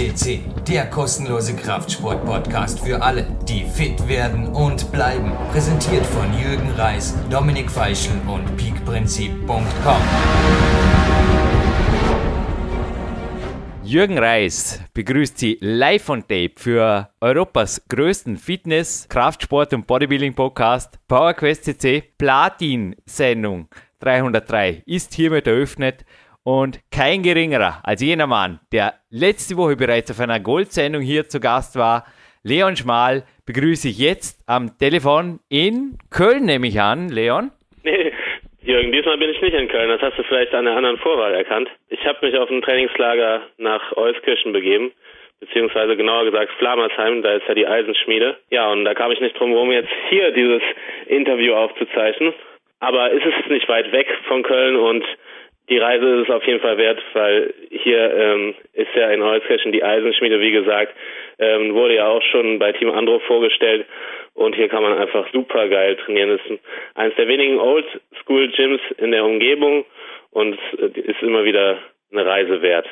FCC, der kostenlose Kraftsport-Podcast für alle, die fit werden und bleiben. Präsentiert von Jürgen Reis, Dominik Feischl und peakprinzip.com. Jürgen Reis begrüßt Sie live on tape für Europas größten Fitness, Kraftsport und Bodybuilding Podcast PowerQuest CC Platin Sendung 303 ist hiermit eröffnet und kein geringerer als jener Mann, der letzte Woche bereits auf einer Goldsendung hier zu Gast war, Leon Schmal, begrüße ich jetzt am Telefon in Köln, nehme ich an. Leon? Nee, Jürgen, diesmal bin ich nicht in Köln. Das hast du vielleicht an der anderen Vorwahl erkannt. Ich habe mich auf ein Trainingslager nach Euskirchen begeben, beziehungsweise genauer gesagt Flamersheim, da ist ja die Eisenschmiede. Ja, und da kam ich nicht drum herum, jetzt hier dieses Interview aufzuzeichnen. Aber ist es nicht weit weg von Köln und die Reise ist es auf jeden Fall wert, weil hier ähm, ist ja in Euskirchen die Eisenschmiede, wie gesagt, ähm, wurde ja auch schon bei Team Andro vorgestellt und hier kann man einfach super geil trainieren. Das ist eines der wenigen Old-School-Gyms in der Umgebung und ist immer wieder eine Reise wert.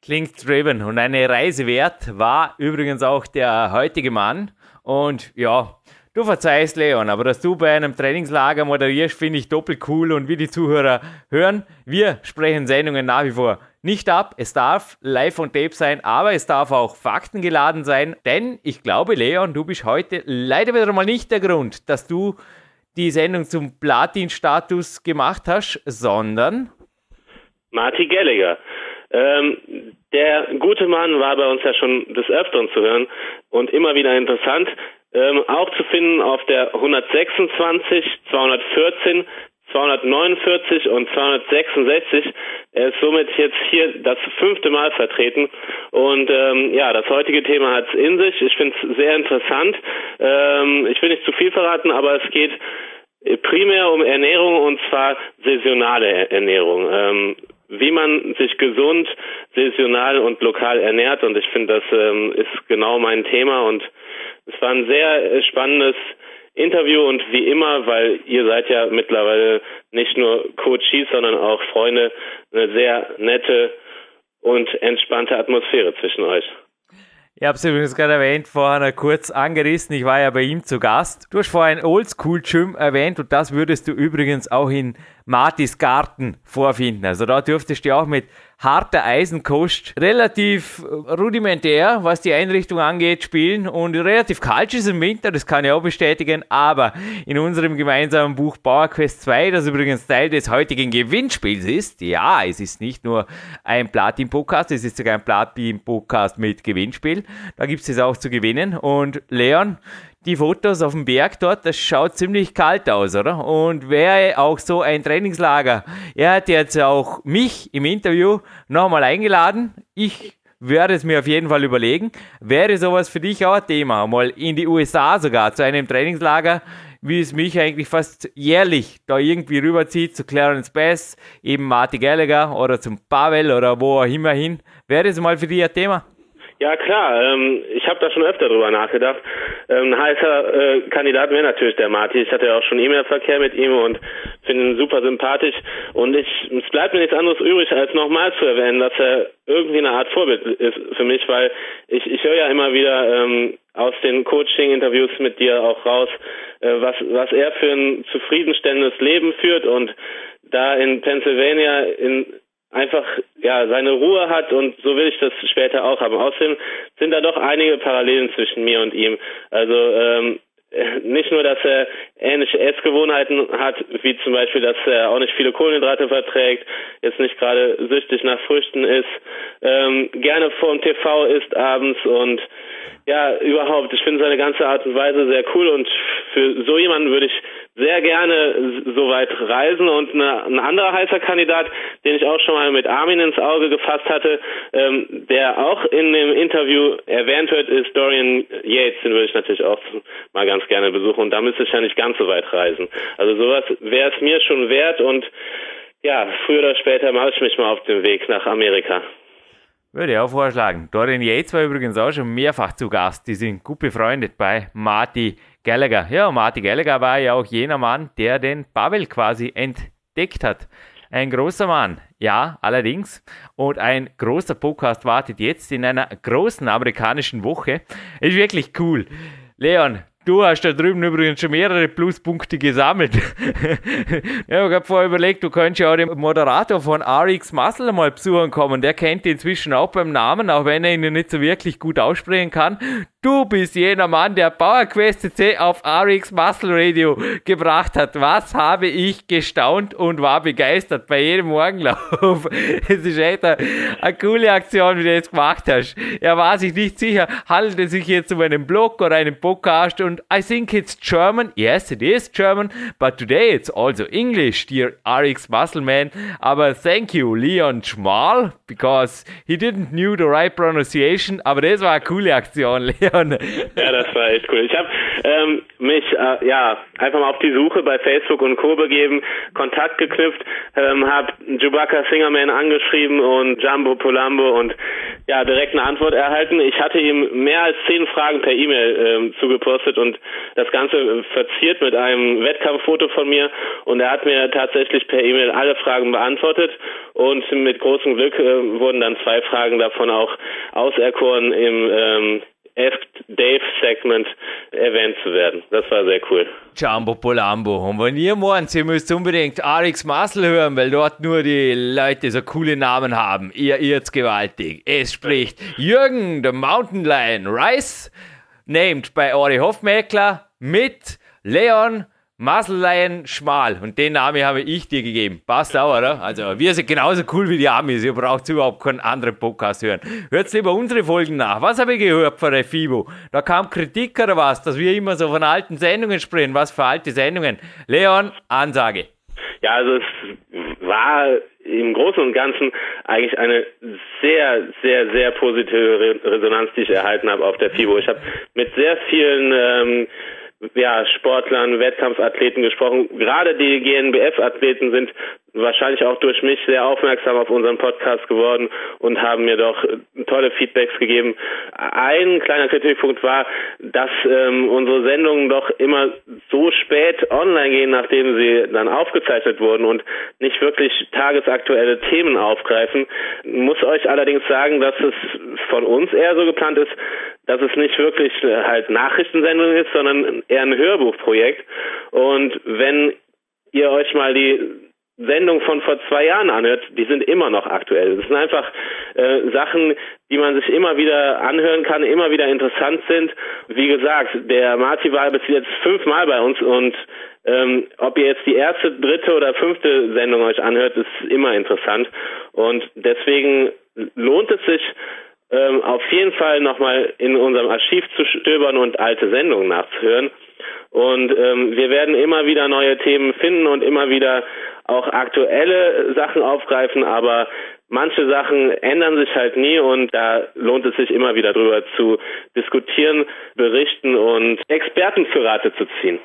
Klingt driven und eine Reise wert war übrigens auch der heutige Mann und ja, Du verzeihst, Leon, aber dass du bei einem Trainingslager moderierst, finde ich doppelt cool und wie die Zuhörer hören, wir sprechen Sendungen nach wie vor nicht ab. Es darf live on tape sein, aber es darf auch faktengeladen sein, denn ich glaube, Leon, du bist heute leider wieder mal nicht der Grund, dass du die Sendung zum Platin-Status gemacht hast, sondern Marty Gallagher. Ähm, der gute Mann war bei uns ja schon des Öfteren zu hören und immer wieder interessant. Ähm, auch zu finden auf der 126, 214, 249 und 266. Er ist somit jetzt hier das fünfte Mal vertreten. Und ähm, ja, das heutige Thema hat es in sich. Ich finde es sehr interessant. Ähm, ich will nicht zu viel verraten, aber es geht primär um Ernährung und zwar saisonale Ernährung. Ähm, wie man sich gesund, saisonal und lokal ernährt. Und ich finde, das ähm, ist genau mein Thema. Und es war ein sehr äh, spannendes Interview und wie immer, weil ihr seid ja mittlerweile nicht nur Coaches, sondern auch Freunde, eine sehr nette und entspannte Atmosphäre zwischen euch. Ich habe es übrigens gerade erwähnt, vorhin kurz angerissen. Ich war ja bei ihm zu Gast. Du hast vorhin ein Oldschool-Gym erwähnt und das würdest du übrigens auch in Martis Garten vorfinden. Also da dürftest du auch mit harter Eisenkost relativ rudimentär, was die Einrichtung angeht, spielen. Und relativ kalt ist im Winter, das kann ich auch bestätigen, aber in unserem gemeinsamen Buch Power Quest 2, das übrigens Teil des heutigen Gewinnspiels ist, ja, es ist nicht nur ein Platin-Podcast, es ist sogar ein Platin-Podcast mit Gewinnspiel, da gibt es es auch zu gewinnen. Und Leon, die Fotos auf dem Berg dort, das schaut ziemlich kalt aus, oder? Und wäre auch so ein Trainingslager. Er hat jetzt auch mich im Interview nochmal eingeladen. Ich werde es mir auf jeden Fall überlegen. Wäre sowas für dich auch ein Thema? Mal in die USA sogar zu einem Trainingslager, wie es mich eigentlich fast jährlich da irgendwie rüberzieht, zu Clarence Bass, eben Marty Gallagher oder zum Pavel oder wo auch immer hin. Wäre es mal für dich ein Thema? Ja klar, ähm, ich habe da schon öfter drüber nachgedacht. Ähm, ein heißer äh, Kandidat wäre natürlich der Marti. Ich hatte ja auch schon E-Mail-Verkehr mit ihm und finde ihn super sympathisch. Und ich, es bleibt mir nichts anderes übrig, als nochmal zu erwähnen, dass er irgendwie eine Art Vorbild ist für mich, weil ich, ich höre ja immer wieder ähm, aus den Coaching-Interviews mit dir auch raus, äh, was, was er für ein zufriedenstellendes Leben führt und da in Pennsylvania in einfach ja seine Ruhe hat und so will ich das später auch haben. Außerdem sind da doch einige Parallelen zwischen mir und ihm. Also ähm, nicht nur, dass er ähnliche Essgewohnheiten hat, wie zum Beispiel, dass er auch nicht viele Kohlenhydrate verträgt, jetzt nicht gerade süchtig nach Früchten ist, ähm, gerne vor dem TV isst abends und ja, überhaupt, ich finde seine ganze Art und Weise sehr cool und für so jemanden würde ich sehr gerne so weit reisen und eine, ein anderer heißer Kandidat, den ich auch schon mal mit Armin ins Auge gefasst hatte, ähm, der auch in dem Interview erwähnt wird, ist Dorian Yates, den würde ich natürlich auch mal ganz gerne besuchen und da müsste ich ja nicht ganz so weit reisen. Also sowas wäre es mir schon wert und ja, früher oder später mache ich mich mal auf den Weg nach Amerika. Würde ich auch vorschlagen. Dorian Yates war übrigens auch schon mehrfach zu Gast. Die sind gut befreundet bei Marty Gallagher. Ja, Marty Gallagher war ja auch jener Mann, der den Pavel quasi entdeckt hat. Ein großer Mann, ja, allerdings. Und ein großer Podcast wartet jetzt in einer großen amerikanischen Woche. Ist wirklich cool. Leon, Du hast da drüben übrigens schon mehrere Pluspunkte gesammelt. ja, ich habe vorher überlegt, du könntest ja auch den Moderator von RX Muscle mal besuchen kommen. Der kennt ihn inzwischen auch beim Namen, auch wenn er ihn nicht so wirklich gut aussprechen kann. Du bist jener Mann, der PowerQuest CC auf RX Muscle Radio gebracht hat. Was habe ich gestaunt und war begeistert bei jedem Morgenlauf. Es ist echt eine, eine coole Aktion, wie du das gemacht hast. Er war sich nicht sicher, handelt es sich jetzt um einen Blog oder einen Podcast und I think it's German. Yes, it is German, but today it's also English, dear RX Muscle Man. Aber thank you, Leon Schmal, because he didn't knew the right pronunciation. Aber das war eine coole Aktion, Leon. Ja, das war echt cool. Ich habe ähm, mich äh, ja einfach mal auf die Suche bei Facebook und Co. begeben, Kontakt geknüpft, ähm, habe Chewbacca Singerman angeschrieben und Jumbo Polambo und ja direkt eine Antwort erhalten. Ich hatte ihm mehr als zehn Fragen per E-Mail ähm, zugepostet und das Ganze verziert mit einem Wettkampffoto von mir und er hat mir tatsächlich per E-Mail alle Fragen beantwortet und mit großem Glück äh, wurden dann zwei Fragen davon auch auserkoren im ähm, Asked Dave Segment erwähnt zu werden. Das war sehr cool. Jumbo Polambo. Und wenn ihr meint, ihr müsst unbedingt Alex Muscle hören, weil dort nur die Leute so coole Namen haben, ihr irrt gewaltig. Es spricht Jürgen, der Mountain Lion Rice, named bei Ori Hofmeckler mit Leon Muscle Schmal. Und den Namen habe ich dir gegeben. Passt auch, oder? Also, wir sind genauso cool wie die Amis. Ihr braucht überhaupt keinen anderen Podcast hören. Hört lieber unsere Folgen nach. Was habe ich gehört von der FIBO? Da kam Kritik oder was, dass wir immer so von alten Sendungen sprechen. Was für alte Sendungen? Leon, Ansage. Ja, also es war im Großen und Ganzen eigentlich eine sehr, sehr, sehr positive Resonanz, die ich erhalten habe auf der FIBO. Ich habe mit sehr vielen ähm, ja, Sportlern, Wettkampfathleten gesprochen. Gerade die GNBF-Athleten sind wahrscheinlich auch durch mich sehr aufmerksam auf unseren Podcast geworden und haben mir doch tolle Feedbacks gegeben. Ein kleiner Kritikpunkt war, dass ähm, unsere Sendungen doch immer so spät online gehen, nachdem sie dann aufgezeichnet wurden und nicht wirklich tagesaktuelle Themen aufgreifen. Muss euch allerdings sagen, dass es von uns eher so geplant ist, dass es nicht wirklich äh, halt Nachrichtensendung ist, sondern eher ein Hörbuchprojekt. Und wenn ihr euch mal die Sendung von vor zwei Jahren anhört, die sind immer noch aktuell. Das sind einfach äh, Sachen, die man sich immer wieder anhören kann, immer wieder interessant sind. Wie gesagt, der Marti war bis jetzt fünfmal bei uns und ähm, ob ihr jetzt die erste, dritte oder fünfte Sendung euch anhört, ist immer interessant. Und deswegen lohnt es sich, ähm, auf jeden Fall nochmal in unserem Archiv zu stöbern und alte Sendungen nachzuhören. Und ähm, wir werden immer wieder neue Themen finden und immer wieder auch aktuelle Sachen aufgreifen, aber manche Sachen ändern sich halt nie und da lohnt es sich immer wieder drüber zu diskutieren, berichten und Experten für Rate zu ziehen.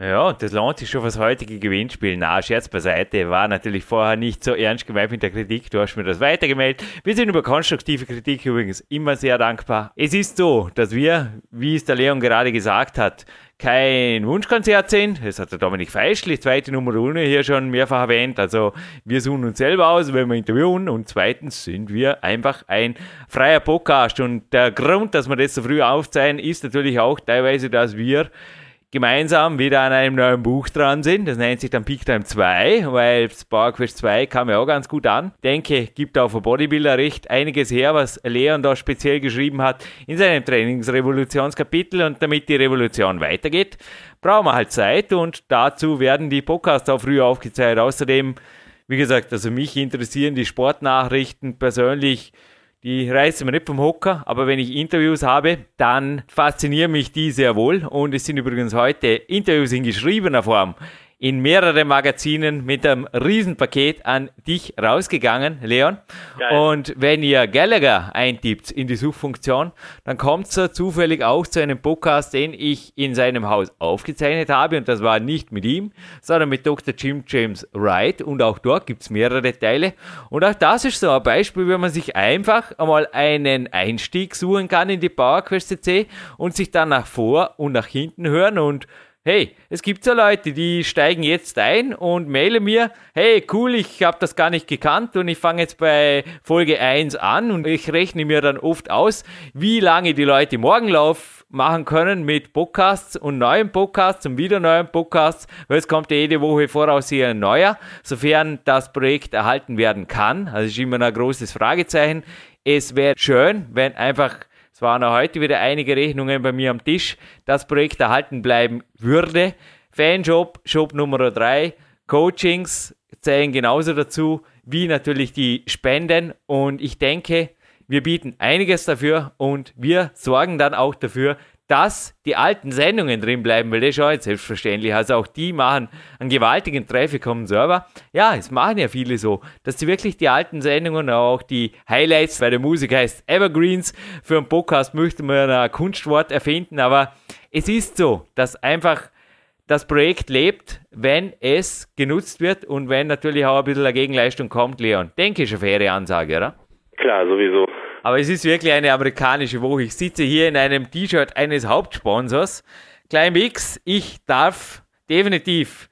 Ja, das lohnt sich schon fürs heutige Gewinnspiel. Na, Scherz beiseite, war natürlich vorher nicht so ernst gemeint mit der Kritik. Du hast mir das weitergemeldet. Wir sind über konstruktive Kritik übrigens immer sehr dankbar. Es ist so, dass wir, wie es der Leon gerade gesagt hat, kein Wunschkonzert sind. Das hat der Dominik Feischl, zweite Nummer 1 hier schon mehrfach erwähnt. Also wir suchen uns selber aus, wenn wir interviewen. Und zweitens sind wir einfach ein freier Podcast. Und der Grund, dass wir das so früh aufzeigen, ist natürlich auch teilweise, dass wir gemeinsam wieder an einem neuen Buch dran sind. Das nennt sich dann Peak Time 2, weil Power Quest 2 kam ja auch ganz gut an. Denke, gibt auch für Bodybuilder recht einiges her, was Leon da speziell geschrieben hat in seinem Trainingsrevolutionskapitel und damit die Revolution weitergeht, brauchen wir halt Zeit und dazu werden die Podcasts auch früher aufgezeichnet. Außerdem, wie gesagt, also mich interessieren die Sportnachrichten persönlich die reißen mir nicht vom Hocker, aber wenn ich Interviews habe, dann faszinieren mich die sehr wohl. Und es sind übrigens heute Interviews in geschriebener Form in mehrere Magazinen mit einem Riesenpaket an dich rausgegangen, Leon. Geil. Und wenn ihr Gallagher eintippt in die Suchfunktion, dann kommt es zufällig auch zu einem Podcast, den ich in seinem Haus aufgezeichnet habe. Und das war nicht mit ihm, sondern mit Dr. Jim James Wright. Und auch dort gibt es mehrere Teile. Und auch das ist so ein Beispiel, wenn man sich einfach einmal einen Einstieg suchen kann in die PowerQuest CC und sich dann nach vor und nach hinten hören und hey, es gibt so Leute, die steigen jetzt ein und mailen mir, hey, cool, ich habe das gar nicht gekannt und ich fange jetzt bei Folge 1 an und ich rechne mir dann oft aus, wie lange die Leute Morgenlauf machen können mit Podcasts und neuen Podcasts und wieder neuen Podcasts, weil es kommt ja jede Woche voraus hier ein neuer, sofern das Projekt erhalten werden kann. Also ist immer ein großes Fragezeichen. Es wäre schön, wenn einfach es waren auch heute wieder einige Rechnungen bei mir am Tisch, das Projekt erhalten bleiben würde. Fanshop, Shop Nummer 3, Coachings zählen genauso dazu, wie natürlich die Spenden. Und ich denke, wir bieten einiges dafür und wir sorgen dann auch dafür, dass die alten Sendungen drin bleiben, weil das ist schon jetzt selbstverständlich. Also auch die machen einen gewaltigen Traffic am Server. Ja, es machen ja viele so, dass sie wirklich die alten Sendungen, auch die Highlights, weil der Musik heißt Evergreens, für einen Podcast möchte man ein Kunstwort erfinden, aber es ist so, dass einfach das Projekt lebt, wenn es genutzt wird und wenn natürlich auch ein bisschen eine Gegenleistung kommt, Leon. Denke ich, eine faire Ansage, oder? Klar, sowieso. Aber es ist wirklich eine amerikanische Woche. Ich sitze hier in einem T-Shirt eines Hauptsponsors. Klein Mix, ich darf definitiv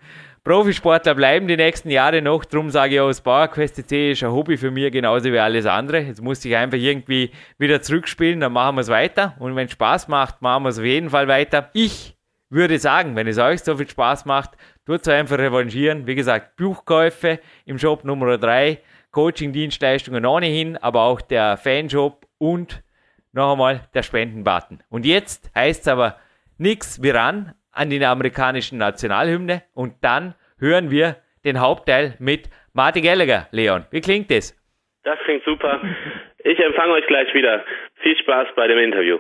Profisportler bleiben die nächsten Jahre noch. Drum sage ich das PowerQuest C ist ein Hobby für mich genauso wie alles andere. Jetzt muss ich einfach irgendwie wieder zurückspielen, dann machen wir es weiter. Und wenn es Spaß macht, machen wir es auf jeden Fall weiter. Ich würde sagen, wenn es euch so viel Spaß macht, tut es einfach revanchieren. Wie gesagt, Buchkäufe im Shop Nummer 3 Coaching-Dienstleistungen ohnehin, aber auch der Fanshop und noch einmal der Spendenbutton. Und jetzt heißt es aber nichts wie ran an die amerikanischen Nationalhymne und dann hören wir den Hauptteil mit Martin Gallagher. Leon, wie klingt das? Das klingt super. Ich empfange euch gleich wieder. Viel Spaß bei dem Interview.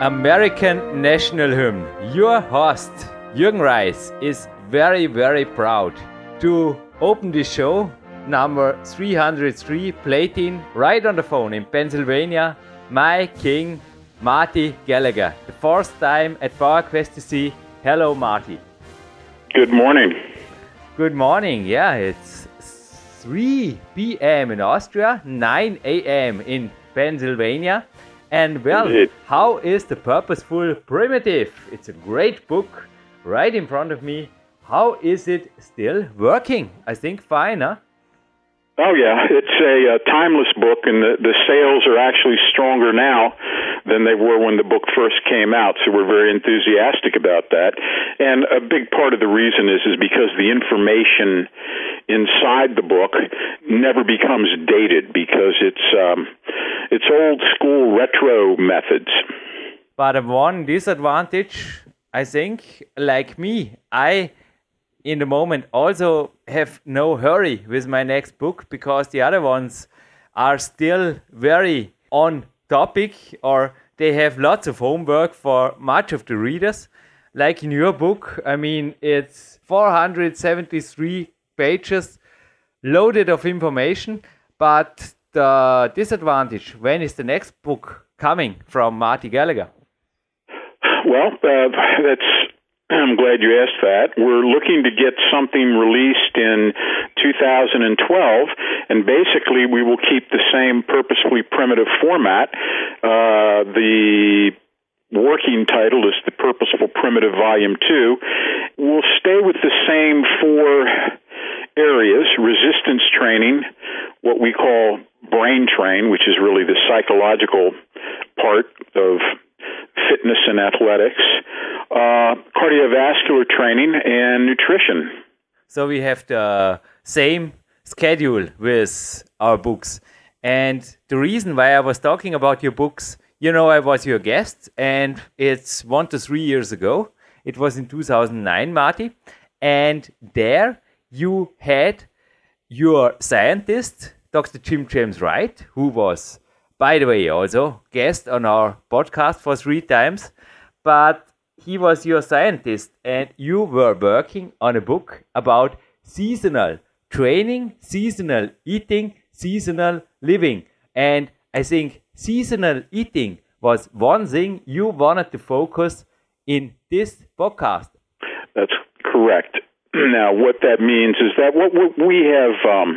American National Hymn. Your host, Jürgen Reis, is very, very proud to open the show number 303 plating right on the phone in Pennsylvania. My king, Marty Gallagher. The first time at PowerQuest CC. Hello, Marty. Good morning. Good morning. Yeah, it's 3 p.m. in Austria, 9 a.m. in Pennsylvania. And well, Indeed. how is the purposeful primitive? It's a great book right in front of me. How is it still working? I think fine, huh? Oh yeah, it's a, a timeless book, and the, the sales are actually stronger now than they were when the book first came out. So we're very enthusiastic about that. And a big part of the reason is is because the information inside the book never becomes dated because it's um, it's old school retro methods. But one disadvantage, I think, like me, I in the moment also have no hurry with my next book because the other ones are still very on topic or they have lots of homework for much of the readers. Like in your book, I mean, it's 473 pages loaded of information, but the disadvantage when is the next book coming from Marty Gallagher? Well, uh, that's I'm glad you asked that. We're looking to get something released in 2012, and basically we will keep the same purposefully primitive format. Uh, the working title is the Purposeful Primitive Volume 2. We'll stay with the same four areas resistance training, what we call brain train, which is really the psychological part of fitness and athletics, uh, cardiovascular training, and nutrition. So we have the same schedule with our books. And the reason why I was talking about your books, you know, I was your guest, and it's one to three years ago. It was in 2009, Marty. And there you had your scientist Dr. Jim James Wright, who was, by the way, also guest on our podcast for three times. But he was your scientist, and you were working on a book about seasonal training, seasonal eating, seasonal living. And I think seasonal eating was one thing you wanted to focus in this podcast. That's correct. Now, what that means is that what, we have. Um,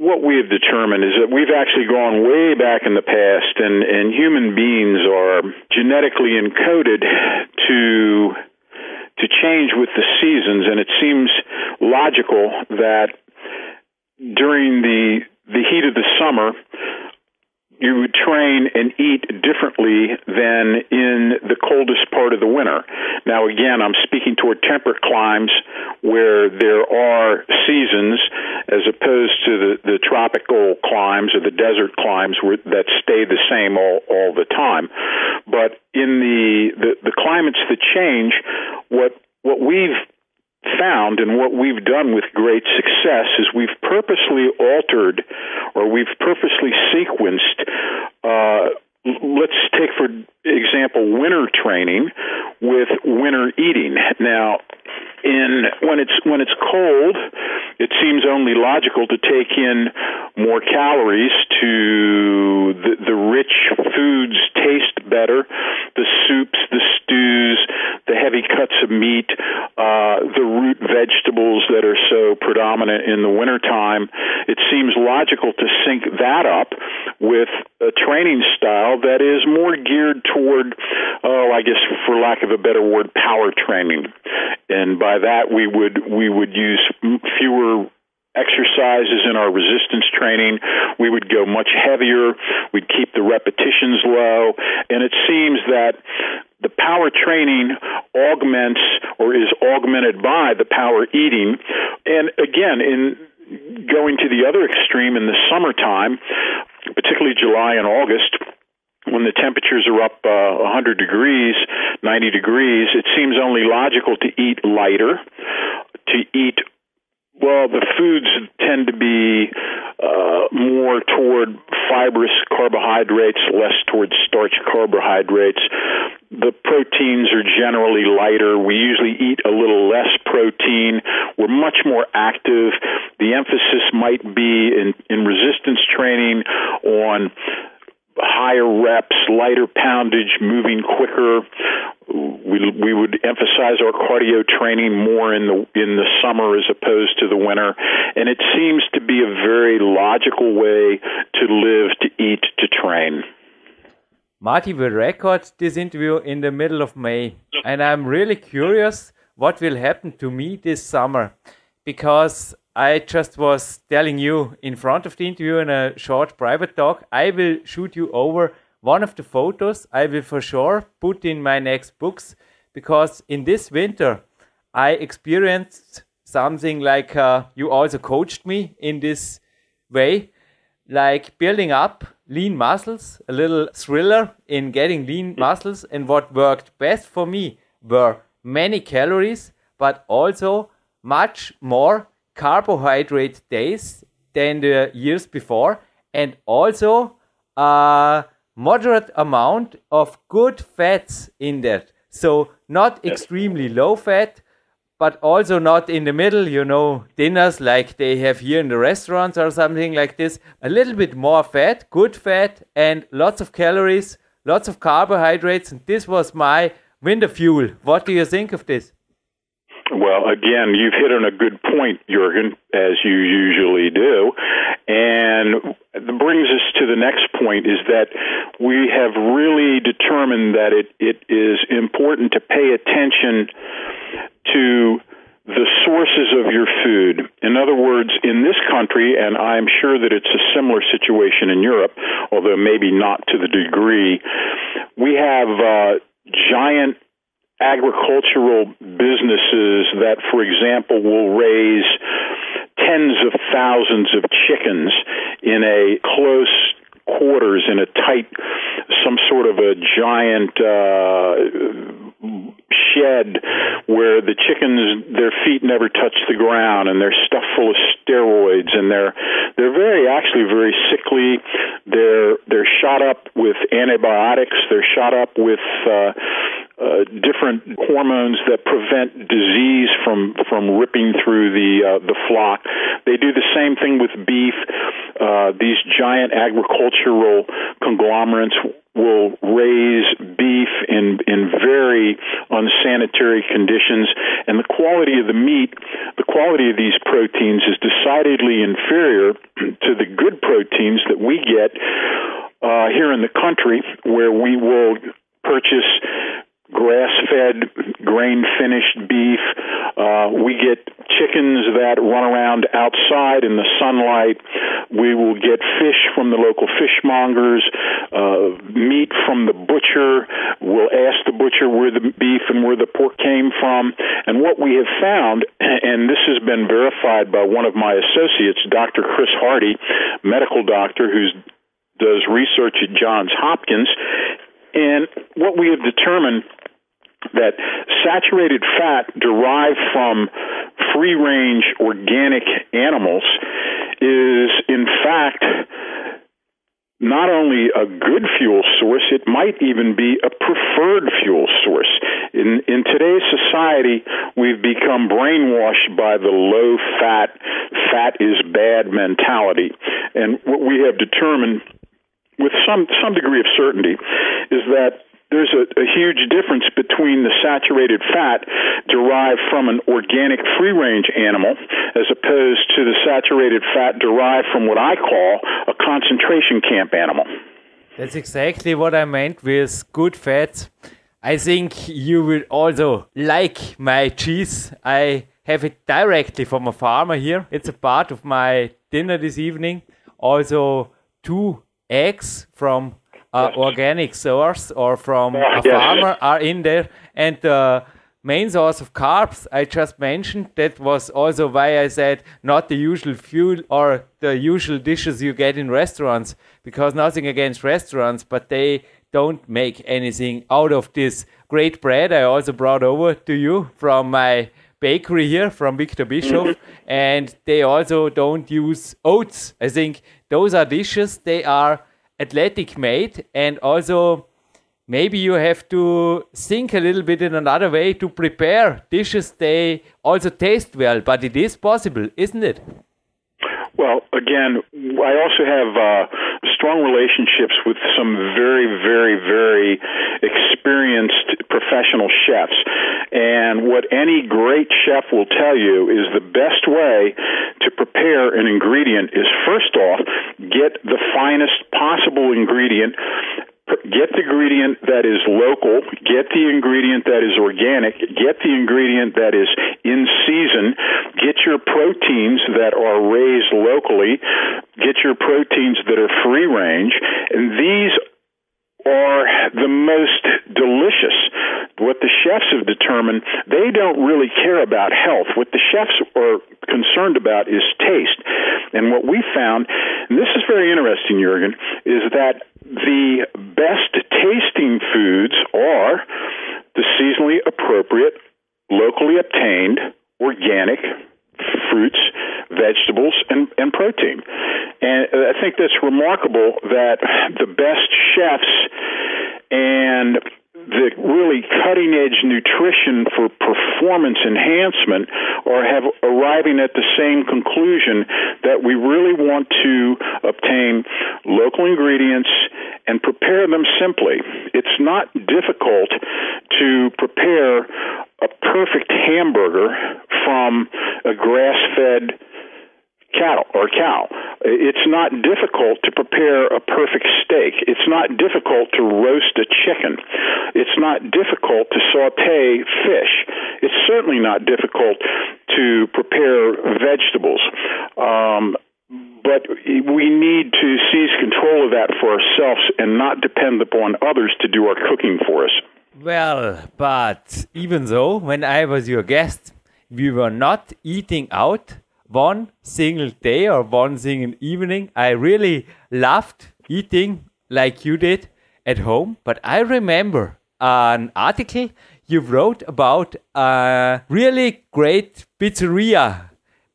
what we have determined is that we've actually gone way back in the past, and, and human beings are genetically encoded to to change with the seasons, and it seems logical that during the the heat of the summer, you would train and eat differently than in the coldest part of the winter. Now, again, I'm speaking toward temperate climes where there are seasons as opposed to the, the tropical climes or the desert climes where, that stay the same all, all the time. But in the, the, the climates that change, what, what we've found and what we've done with great success is we've purposely altered or we've purposely sequenced uh, let's take for example winter training with winter eating. Now in when it's when it's cold it seems only logical to take in more calories to the, the rich foods taste better the soups the stews the heavy cuts of meat uh, the root vegetables that are so predominant in the wintertime it seems logical to sync that up with a training style that is more geared toward, oh, I guess for lack of a better word, power training. And by that we would we would use fewer exercises in our resistance training. We would go much heavier. We'd keep the repetitions low. And it seems that the power training augments or is augmented by the power eating. And again, in going to the other extreme in the summertime, particularly July and August, when the temperatures are up uh, 100 degrees, 90 degrees, it seems only logical to eat lighter, to eat well, the foods tend to be uh, more toward fibrous carbohydrates, less towards starch carbohydrates. The proteins are generally lighter. We usually eat a little less protein. We're much more active. The emphasis might be in, in resistance training on higher reps, lighter poundage, moving quicker. We, we would emphasize our cardio training more in the in the summer as opposed to the winter, and it seems to be a very logical way to live, to eat, to train. Marty will record this interview in the middle of May, and I'm really curious what will happen to me this summer because I just was telling you in front of the interview in a short private talk, I will shoot you over one of the photos I will for sure put in my next books because in this winter I experienced something like uh, you also coached me in this way, like building up lean muscles, a little thriller in getting lean muscles. And what worked best for me were many calories, but also much more carbohydrate days than the years before, and also a moderate amount of good fats in that. So not extremely low fat, but also not in the middle, you know, dinners like they have here in the restaurants or something like this. A little bit more fat, good fat, and lots of calories, lots of carbohydrates. And this was my winter fuel. What do you think of this? Well, again, you've hit on a good point, Jurgen, as you usually do. And brings us to the next point is that we have really determined that it, it is important to pay attention to the sources of your food. In other words, in this country, and I'm sure that it's a similar situation in Europe, although maybe not to the degree, we have uh, giant agricultural businesses that, for example, will raise tens of thousands of chickens in a close quarters in a tight, some sort of a giant uh, shed where the chickens their feet never touch the ground and they're stuffed full of steroids and they're they're very actually very sickly. They're they're shot up with antibiotics. They're shot up with uh, uh, different hormones that prevent disease from from ripping through the uh, the flock. They do the same thing with beef. Uh, these giant agricultural conglomerates will raise beef in in very unsanitary conditions and the quality of the meat the quality of these proteins is decidedly inferior to the good proteins that we get uh, here in the country where we will purchase grass fed, grain finished beef. Uh, we get chickens that run around outside in the sunlight. We will get fish from the local fishmongers, uh, meat from the butcher. We'll ask the butcher where the beef and where the pork came from. And what we have found, and this has been verified by one of my associates, Dr. Chris Hardy, medical doctor who does research at Johns Hopkins, and what we have determined that saturated fat derived from free range organic animals is in fact not only a good fuel source, it might even be a preferred fuel source. In, in today's society, we've become brainwashed by the low fat, fat is bad mentality. And what we have determined with some, some degree of certainty is that there's a, a huge difference between the saturated fat derived from an organic free range animal as opposed to the saturated fat derived from what I call a concentration camp animal. That's exactly what I meant with good fats. I think you will also like my cheese. I have it directly from a farmer here. It's a part of my dinner this evening. Also, two eggs from uh, organic source or from a farmer are in there. And the main source of carbs I just mentioned, that was also why I said not the usual fuel or the usual dishes you get in restaurants, because nothing against restaurants, but they don't make anything out of this great bread I also brought over to you from my bakery here from Victor Bischoff, mm-hmm. and they also don't use oats. I think those are dishes, they are athletic made and also maybe you have to think a little bit in another way to prepare dishes they also taste well but it is possible isn't it? Well, again, I also have uh, strong relationships with some very, very, very experienced professional chefs. And what any great chef will tell you is the best way to prepare an ingredient is first off, get the finest possible ingredient get the ingredient that is local, get the ingredient that is organic, get the ingredient that is in season, get your proteins that are raised locally, get your proteins that are free range, and these are the most delicious. What the chefs have determined, they don't really care about health. What the chefs are concerned about is taste. And what we found, and this is very interesting, Jurgen, is that the best tasting foods are the seasonally appropriate, locally obtained, organic fruits, vegetables, and, and protein. And I think that's remarkable that the best chefs and the really cutting edge nutrition for performance enhancement or have arriving at the same conclusion that we really want to obtain local ingredients and prepare them simply. It's not difficult to prepare a perfect hamburger from a grass fed cattle or cow. It's not difficult to prepare a perfect steak. It's not difficult to roast a chicken. It's not difficult to saute fish. It's certainly not difficult to prepare vegetables. Um, but we need to seize control of that for ourselves and not depend upon others to do our cooking for us. Well, but even though, when I was your guest, we were not eating out one single day or one single evening. I really loved eating like you did at home, but I remember an article you wrote about a really great pizzeria.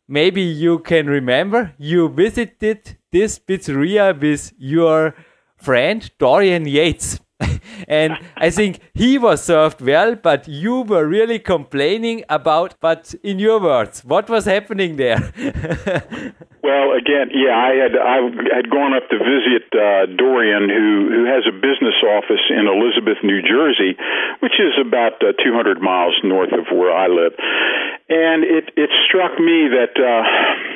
Maybe you can remember you visited this pizzeria with your friend Dorian Yates. and I think he was served well, but you were really complaining about. But in your words, what was happening there? well, again, yeah, I had I had gone up to visit uh, Dorian, who who has a business office in Elizabeth, New Jersey, which is about uh, 200 miles north of where I live, and it it struck me that. Uh,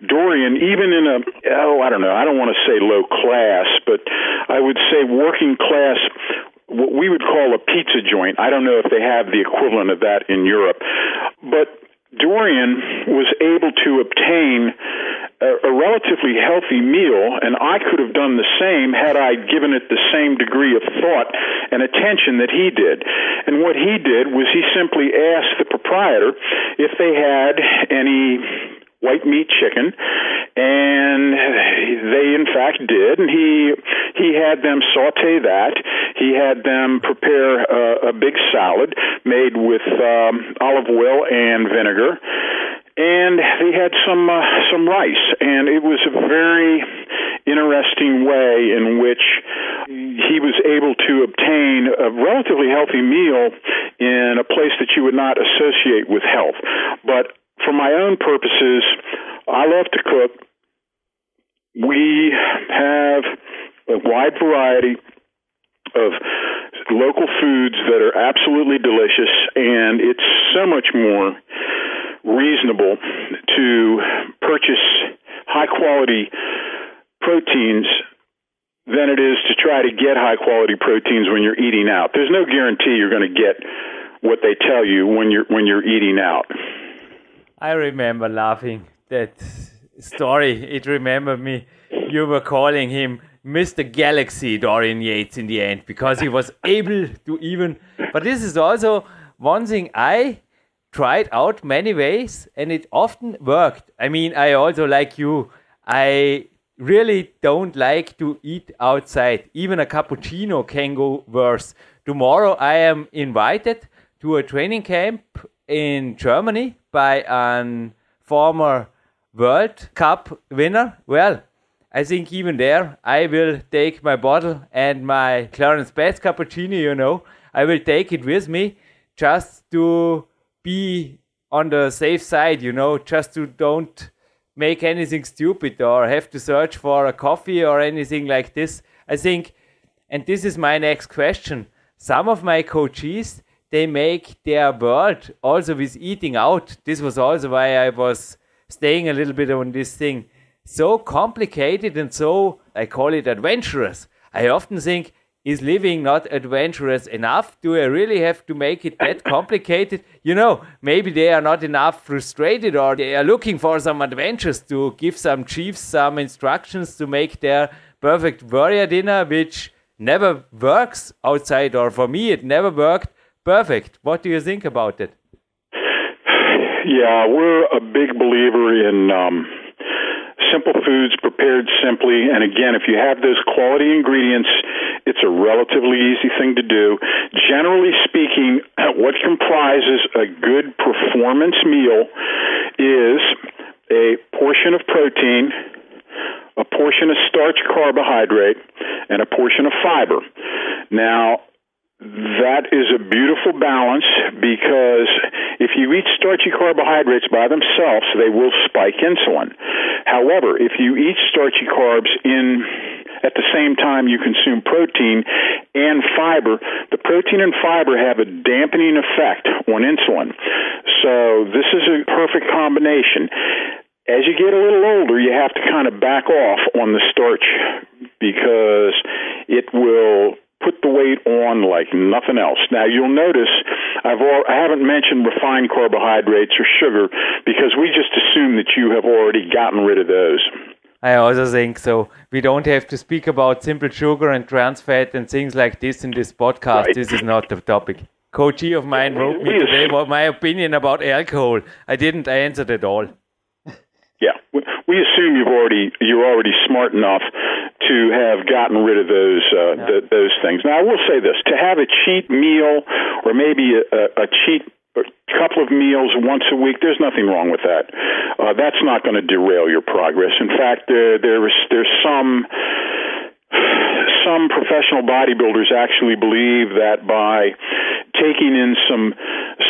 Dorian, even in a oh I don't know I don't want to say low class, but I would say working class what we would call a pizza joint. I don't know if they have the equivalent of that in Europe, but Dorian was able to obtain a, a, relatively healthy meal, and I could have done the same had I given it the same degree of thought and attention that he did. And what he did was he simply asked the proprietor if they had any white meat chicken, and they in fact did. And he he had them saute that. He had them prepare a, a big salad made with um, olive oil and vinegar. And they had some uh, some rice, and it was a very interesting way in which he was able to obtain a relatively healthy meal in a place that you would not associate with health. But for my own purposes, I love to cook. We have a wide variety of local foods that are absolutely delicious, and it's so much more reasonable to purchase high quality proteins than it is to try to get high quality proteins when you're eating out. There's no guarantee you're going to get what they tell you when you're when you're eating out. I remember laughing that story. It remembered me. You were calling him Mr. Galaxy Dorian Yates in the end because he was able to even. But this is also one thing I tried out many ways and it often worked. I mean, I also like you. I really don't like to eat outside. Even a cappuccino can go worse. Tomorrow I am invited to a training camp in Germany by a former World Cup winner? Well, I think even there, I will take my bottle and my Clarence Bass cappuccino, you know, I will take it with me just to be on the safe side, you know, just to don't make anything stupid or have to search for a coffee or anything like this. I think, and this is my next question. Some of my coaches, they make their world also with eating out. This was also why I was staying a little bit on this thing. So complicated and so, I call it adventurous. I often think, is living not adventurous enough? Do I really have to make it that complicated? You know, maybe they are not enough frustrated or they are looking for some adventures to give some chiefs some instructions to make their perfect warrior dinner, which never works outside, or for me, it never worked Perfect. What do you think about it? Yeah, we're a big believer in um, simple foods prepared simply. And again, if you have those quality ingredients, it's a relatively easy thing to do. Generally speaking, what comprises a good performance meal is a portion of protein, a portion of starch carbohydrate, and a portion of fiber. Now, that is a beautiful balance because if you eat starchy carbohydrates by themselves, they will spike insulin. However, if you eat starchy carbs in at the same time you consume protein and fiber, the protein and fiber have a dampening effect on insulin. So this is a perfect combination. As you get a little older, you have to kind of back off on the starch because it will put the weight on like nothing else. Now you'll notice I've all, I haven't mentioned refined carbohydrates or sugar because we just assume that you have already gotten rid of those. I also think so. We don't have to speak about simple sugar and trans fat and things like this in this podcast. Right. This is not the topic. Coach of mine wrote me today about my opinion about alcohol. I didn't answer it all. Yeah, we assume you've already you're already smart enough to have gotten rid of those uh, yeah. th- those things. Now, I will say this: to have a cheat meal or maybe a, a cheat a couple of meals once a week. There's nothing wrong with that. Uh, that's not going to derail your progress. In fact, there there's there's some some professional bodybuilders actually believe that by taking in some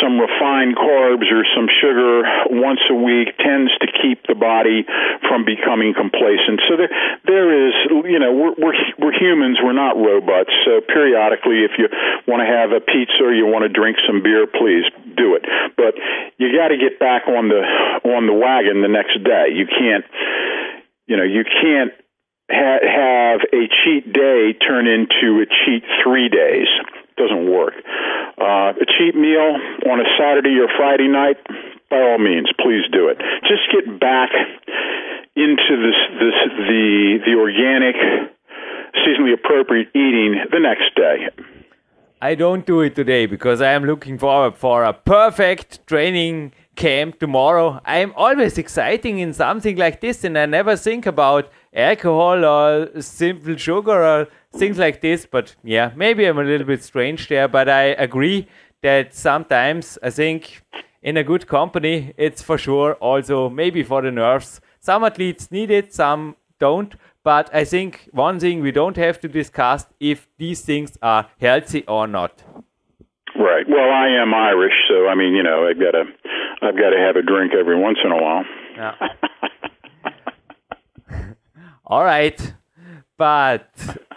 some refined carbs or some sugar once a week tends to keep the body from becoming complacent. So there there is you know we're we're, we're humans we're not robots. So periodically if you want to have a pizza or you want to drink some beer please do it. But you got to get back on the on the wagon the next day. You can't you know you can't ha- have a cheat day turn into a cheat three days. Doesn't work. Uh, a cheat meal on a Saturday or Friday night, by all means, please do it. Just get back into this, this the the organic, seasonally appropriate eating the next day. I don't do it today because I am looking forward for a perfect training camp tomorrow. I am always exciting in something like this, and I never think about alcohol or simple sugar or things like this. But yeah, maybe I'm a little bit strange there, but I agree that sometimes I think in a good company, it's for sure also maybe for the nerves. Some athletes need it, some don't. But I think one thing we don't have to discuss if these things are healthy or not. Right. Well, I am Irish, so I mean, you know, I've got to, I've got to have a drink every once in a while. Yeah. All right, but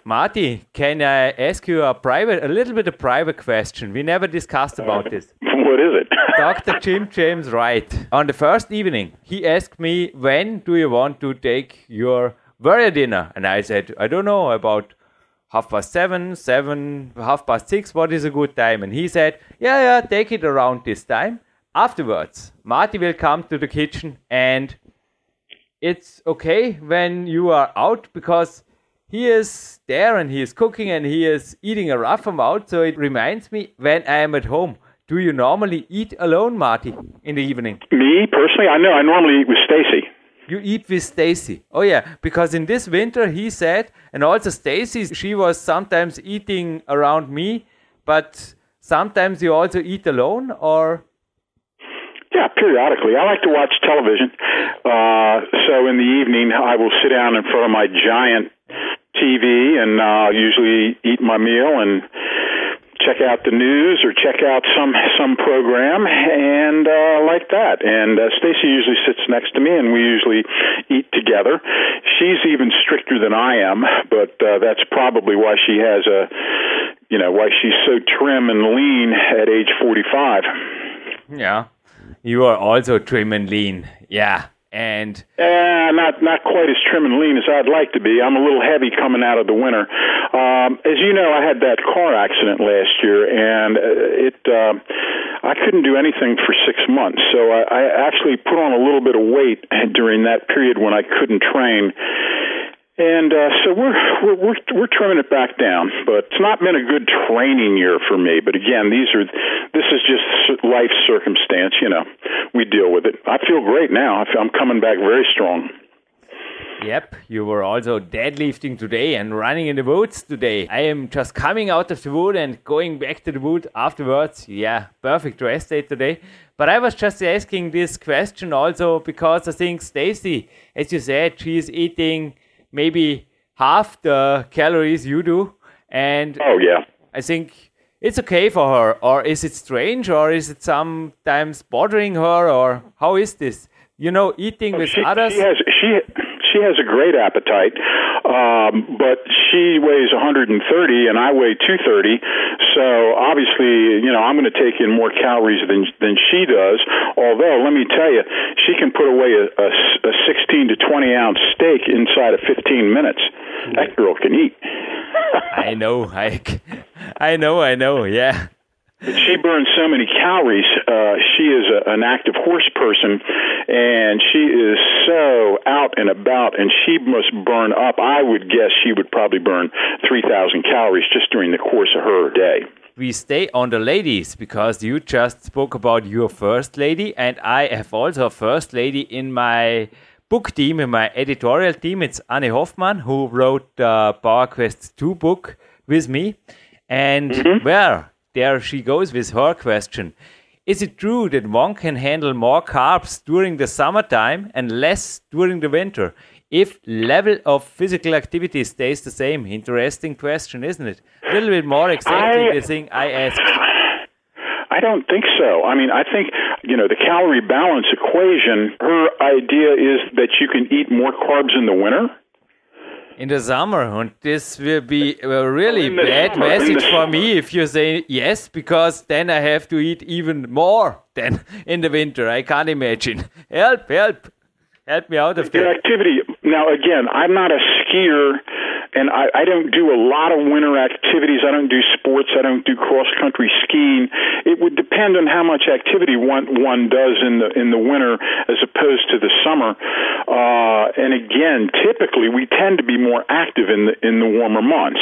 Marty, can I ask you a private, a little bit of private question? We never discussed about this. What is it? Dr. Jim James Wright. On the first evening, he asked me, "When do you want to take your warrior dinner?" And I said, "I don't know about." Half past seven, seven, half past six, what is a good time? And he said, yeah, yeah, take it around this time. Afterwards, Marty will come to the kitchen and it's okay when you are out because he is there and he is cooking and he is eating a rough amount. So it reminds me when I am at home. Do you normally eat alone, Marty, in the evening? Me personally, I know I normally eat with Stacy. You eat with Stacy. Oh yeah, because in this winter he said, and also Stacy, she was sometimes eating around me, but sometimes you also eat alone, or yeah, periodically. I like to watch television. Uh, so in the evening, I will sit down in front of my giant TV and uh, usually eat my meal and check out the news or check out some some program and uh, like that. And uh, Stacy usually sits next to me, and we usually eat together. She's even stricter than I am, but uh, that's probably why she has a, you know, why she's so trim and lean at age forty-five. Yeah. You are also trim and lean. Yeah. And uh, not not quite as trim and lean as I'd like to be. I'm a little heavy coming out of the winter. Um, as you know, I had that car accident last year, and uh, it uh, I couldn't do anything for six months. So I, I actually put on a little bit of weight during that period when I couldn't train and uh, so we're, we're we're we're trimming it back down, but it's not been a good training year for me. But again, these are this is just life circumstance. You know, we deal with it. I feel great now. I feel I'm coming back very strong. Yep, you were also deadlifting today and running in the woods today. I am just coming out of the wood and going back to the wood afterwards. Yeah, perfect rest day today. But I was just asking this question also because I think Stacy, as you said, she is eating maybe half the calories you do. And oh yeah, I think it's okay for her. Or is it strange? Or is it sometimes bothering her? Or how is this? You know, eating oh, with she, others. She has she she has a great appetite, um, but she weighs 130 and I weigh 230. So obviously, you know, I'm going to take in more calories than than she does. Although, let me tell you, she can put away a, a, a 16 to 20 ounce steak inside of 15 minutes. That girl can eat. I know, I, I know, I know. Yeah. She burns so many calories. Uh, she is a, an active horse person, and she is so out and about, and she must burn up. I would guess she would probably burn 3,000 calories just during the course of her day. We stay on the ladies because you just spoke about your first lady, and I have also a first lady in my book team, in my editorial team. It's Anne Hoffman, who wrote the Power Quest 2 book with me. And mm-hmm. well, there she goes with her question. Is it true that one can handle more carbs during the summertime and less during the winter? If level of physical activity stays the same, interesting question, isn't it? A little bit more exactly I, the thing I asked. I don't think so. I mean, I think, you know, the calorie balance equation, her idea is that you can eat more carbs in the winter in the summer, and this will be a really bad message for me if you say yes, because then I have to eat even more than in the winter. I can't imagine. Help, help, help me out of activity. Now, again, I'm not a skier and I, I don't do a lot of winter activities. I don't do sports. I don't do cross country skiing. It would depend on how much activity one one does in the in the winter as opposed to the summer. Uh, and again, typically we tend to be more active in the in the warmer months.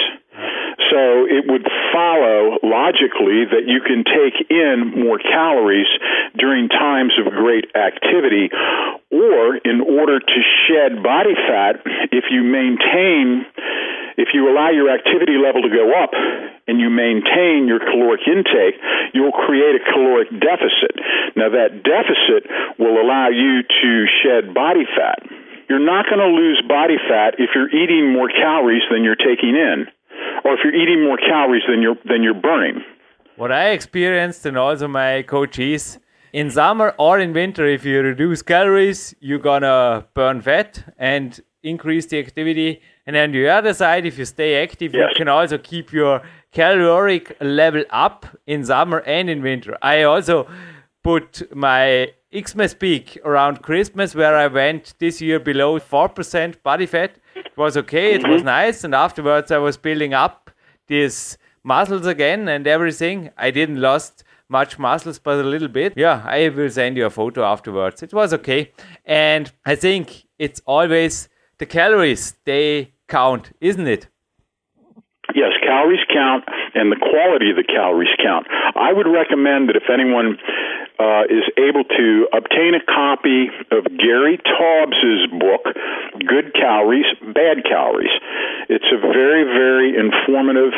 So it would follow logically that you can take in more calories during times of great activity, or in order to shed body fat, if you maintain, if you allow your activity level to go up and you maintain your caloric intake, you'll create a caloric deficit. Now that deficit will allow you to shed body fat. You're not going to lose body fat if you're eating more calories than you're taking in or if you're eating more calories than you're than you're burning. What I experienced and also my coaches in summer or in winter, if you reduce calories, you're gonna burn fat and increase the activity. And then the other side, if you stay active, yes. you can also keep your caloric level up in summer and in winter. I also put my Xmas peak around Christmas, where I went this year below 4% body fat. It was okay, it mm-hmm. was nice. And afterwards, I was building up these muscles again and everything. I didn't lost much muscles, but a little bit. Yeah, I will send you a photo afterwards. It was okay. And I think it's always the calories, they count, isn't it? Yes, calories count, and the quality of the calories count. I would recommend that if anyone uh, is able to obtain a copy of Gary Taubes's book, Good Calories, Bad Calories. It's a very, very informative,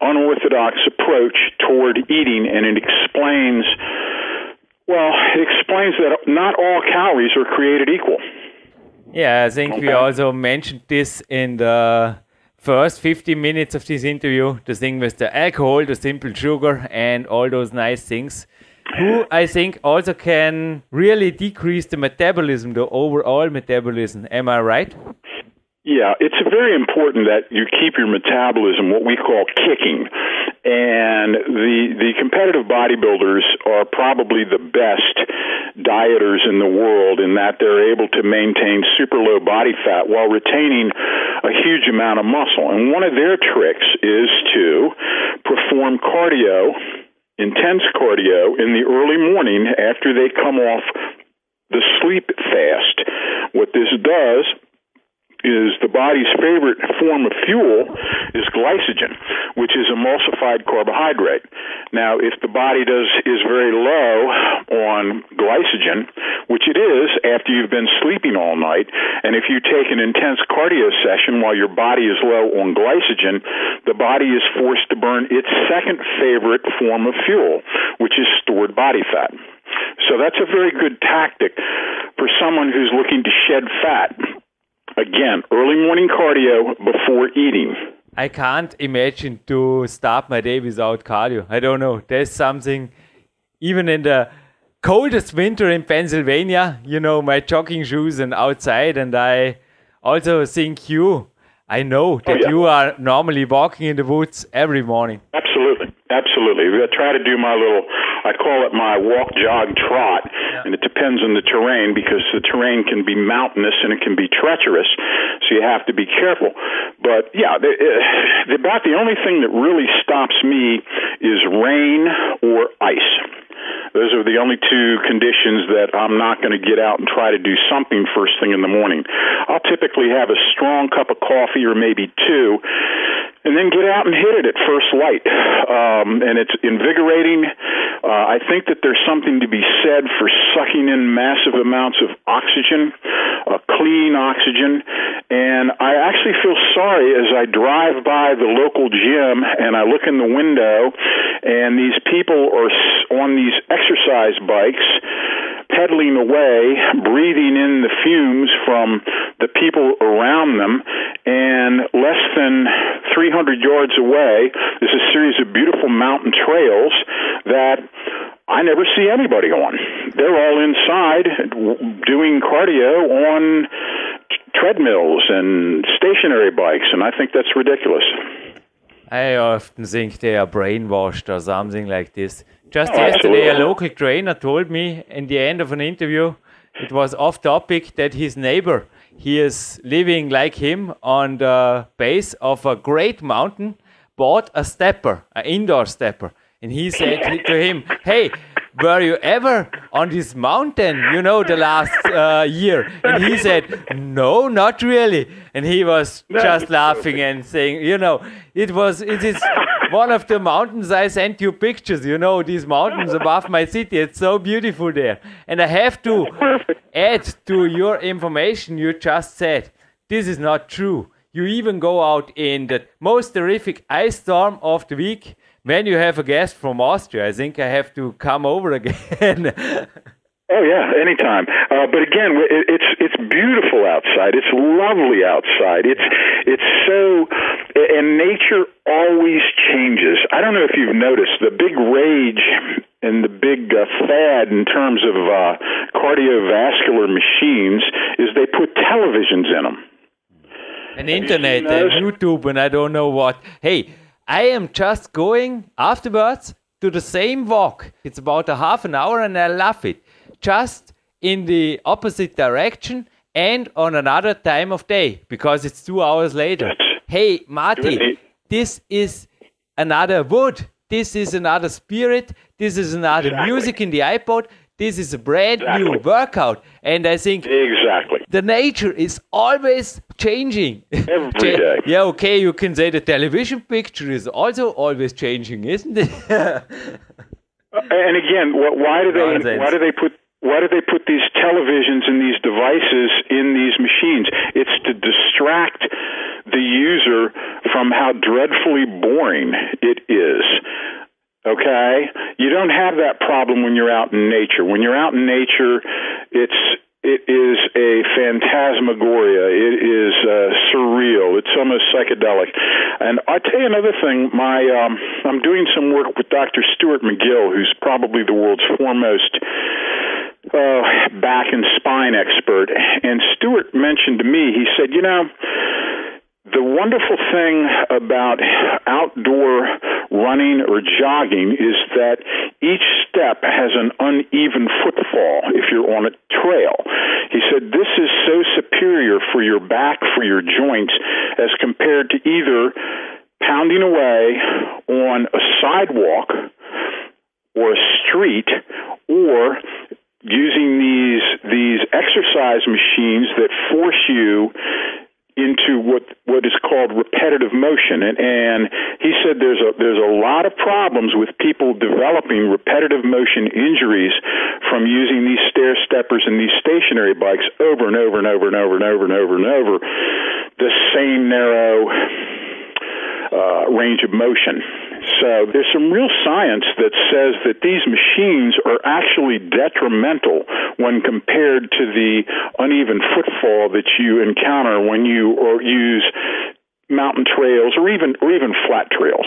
unorthodox approach toward eating, and it explains, well, it explains that not all calories are created equal. Yeah, I think okay. we also mentioned this in the first 15 minutes of this interview, the thing with the alcohol, the simple sugar, and all those nice things, who I think also can really decrease the metabolism, the overall metabolism. Am I right? Yeah, it's very important that you keep your metabolism what we call kicking. And the the competitive bodybuilders are probably the best dieters in the world in that they're able to maintain super low body fat while retaining a huge amount of muscle. And one of their tricks is to perform cardio, intense cardio in the early morning after they come off the sleep fast. What this does is the body's favorite form of fuel is glycogen, which is emulsified carbohydrate. Now, if the body does is very low on glycogen, which it is after you've been sleeping all night, and if you take an intense cardio session while your body is low on glycogen, the body is forced to burn its second favorite form of fuel, which is stored body fat. So that's a very good tactic for someone who's looking to shed fat Again, early morning cardio before eating. I can't imagine to start my day without cardio. I don't know. There's something, even in the coldest winter in Pennsylvania, you know, my jogging shoes and outside. And I also think you, I know oh, that oh, yeah. you are normally walking in the woods every morning. Absolutely. Absolutely. I try to do my little I call it my walk, jog, trot, yeah. and it depends on the terrain because the terrain can be mountainous and it can be treacherous, so you have to be careful. But yeah, the, uh, about the only thing that really stops me is rain or ice. Those are the only two conditions that I'm not going to get out and try to do something first thing in the morning. I'll typically have a strong cup of coffee or maybe two, and then get out and hit it at first light. Um, and it's invigorating. Uh, I think that there's something to be said for sucking in massive amounts of oxygen, uh, clean oxygen, and I actually feel sorry as I drive by the local gym and I look in the window, and these people are on these exercise bikes pedaling away, breathing in the fumes from the people around them, and less than 300 yards away is a series of beautiful mountain trails that I never see anybody on. They're all inside doing cardio on treadmills and stationary bikes, and I think that's ridiculous. I often think they er are brainwashed or something like this. Just oh, yesterday, absolutely. a local trainer told me in the end of an interview, it was off topic that his neighbor, he is living like him on the base of a great mountain, bought a stepper, an indoor stepper. And he said to him, Hey, were you ever on this mountain, you know, the last uh, year? And he said, no, not really. And he was just laughing and saying, you know, it was, it is one of the mountains I sent you pictures, you know, these mountains above my city. It's so beautiful there. And I have to add to your information you just said, this is not true. You even go out in the most terrific ice storm of the week when you have a guest from Austria, I think I have to come over again. Oh yeah, anytime. Uh, but again, it, it's it's beautiful outside. It's lovely outside. It's it's so, and nature always changes. I don't know if you've noticed the big rage and the big uh, fad in terms of uh, cardiovascular machines is they put televisions in them. And internet and YouTube and I don't know what. Hey, I am just going afterwards to the same walk. It's about a half an hour and I love it. Just in the opposite direction and on another time of day because it's two hours later. Hey, Marty, this is another wood. This is another spirit. This is another exactly. music in the iPod. This is a brand exactly. new workout. And I think exactly the nature is always changing. Every day. yeah, okay, you can say the television picture is also always changing, isn't it? Uh, and again, why do they why do they put why do they put these televisions and these devices in these machines? It's to distract the user from how dreadfully boring it is. Okay? You don't have that problem when you're out in nature. When you're out in nature, it's it is a phantasmagoria. It is uh, surreal. It's almost psychedelic. And I'll tell you another thing. My um, I'm doing some work with Dr. Stuart McGill, who's probably the world's foremost uh, back and spine expert. And Stuart mentioned to me, he said, you know the wonderful thing about outdoor running or jogging is that each step has an uneven footfall if you're on a trail. He said this is so superior for your back, for your joints, as compared to either pounding away on a sidewalk or a street or using these these exercise machines that force you into what what is called repetitive motion. And and he said there's a there's a lot of problems with people developing repetitive motion injuries from using these stair steppers and these stationary bikes over and over and over and over and over and over and over the same narrow uh, range of motion so there's some real science that says that these machines are actually detrimental when compared to the uneven footfall that you encounter when you or use mountain trails or even or even flat trails.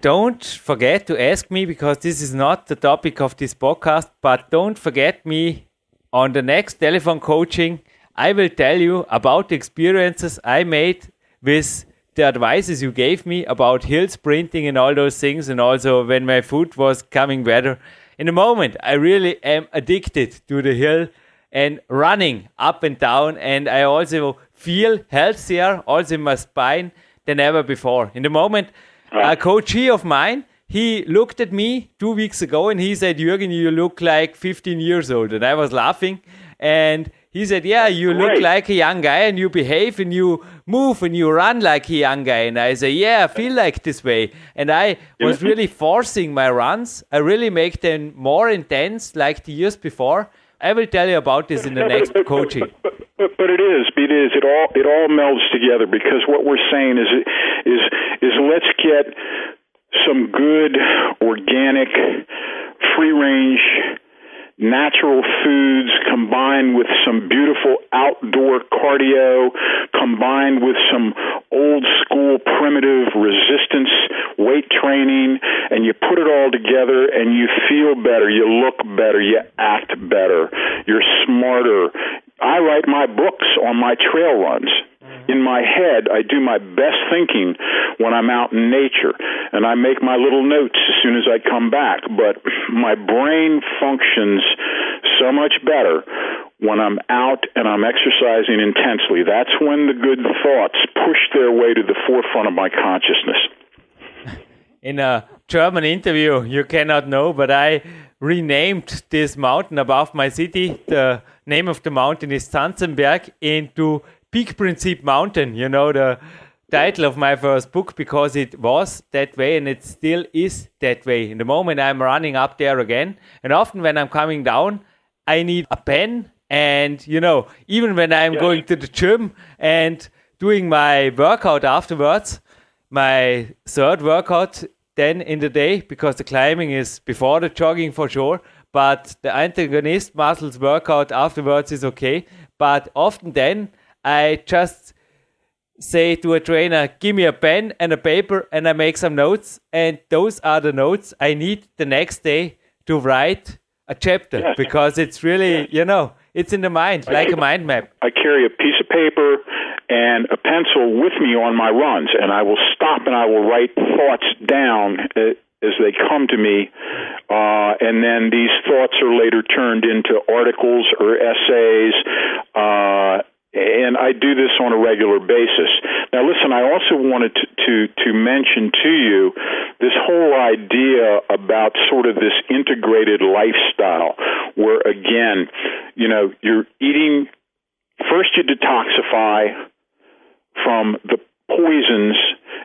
Don't forget to ask me because this is not the topic of this podcast, but don't forget me on the next telephone coaching. I will tell you about the experiences I made with the advices you gave me about hill sprinting and all those things, and also when my foot was coming better. In a moment, I really am addicted to the hill and running up and down, and I also feel healthier, also in my spine, than ever before. In the moment, a coachee of mine, he looked at me two weeks ago and he said, Jürgen, you look like 15 years old. And I was laughing. And he said, "Yeah, you look like a young guy, and you behave, and you move, and you run like a young guy." And I say, "Yeah, I feel like this way." And I was really forcing my runs. I really make them more intense, like the years before. I will tell you about this in the next coaching. But, but, but it is, it is. It all it all melds together because what we're saying is is is let's get some good organic, free range, natural foods combined with some beautiful outdoor cardio, combined with some old school primitive resistance weight training, and you put it all together and you feel better, you look better, you act better, you're smarter. I write my books on my trail runs. In my head, I do my best thinking when I'm out in nature, and I make my little notes as soon as I come back. But my brain functions so much better when I'm out and I'm exercising intensely. That's when the good thoughts push their way to the forefront of my consciousness. in a German interview, you cannot know, but I renamed this mountain above my city. The name of the mountain is Zanzenberg into Peak Principe Mountain. You know, the title of my first book because it was that way and it still is that way. In the moment I'm running up there again, and often when I'm coming down, I need a pen. And, you know, even when I'm going to the gym and doing my workout afterwards, my third workout then in the day because the climbing is before the jogging for sure but the antagonist muscles workout afterwards is okay but often then i just say to a trainer give me a pen and a paper and i make some notes. And those are the notes i need the next day to write a chapter because it's really you know it's in the mind like a mind map. I carry a piece of paper and a pencil with me on my runs, and I will stop and I will write thoughts down uh, as they come to me, uh, and then these thoughts are later turned into articles or essays. Uh, and I do this on a regular basis. Now, listen, I also wanted to, to, to mention to you this whole idea about sort of this integrated lifestyle, where again, you know, you're eating first you detoxify from the poisons,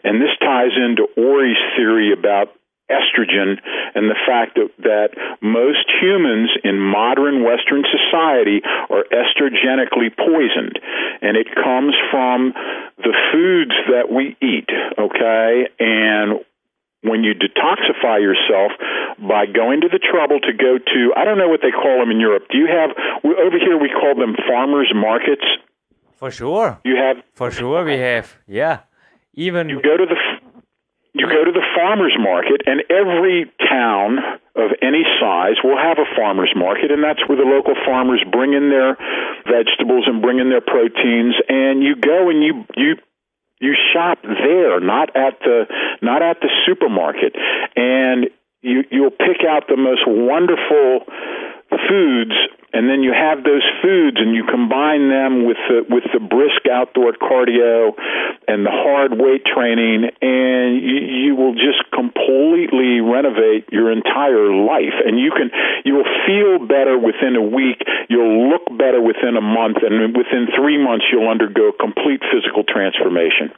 and this ties into Ori's theory about estrogen and the fact that, that most humans in modern Western society are estrogenically poisoned. And it comes from the foods that we eat, okay? And when you detoxify yourself by going to the trouble to go to, I don't know what they call them in Europe. Do you have, over here we call them farmers markets. for sure You have for sure we have yeah even you go to the you go to the farmers market and every town of any size will have a farmers market and that's where the local farmers bring in their vegetables and bring in their proteins and you go and you you you shop there not at the not at the supermarket. And you you'll pick out the most wonderful foods and then you have those foods and you combine them with the with the brisk outdoor cardio and the hard weight training and you, you will just completely renovate your entire life. And you can you will feel better within a week you'll look better within a month and within 3 months you'll undergo complete physical transformation.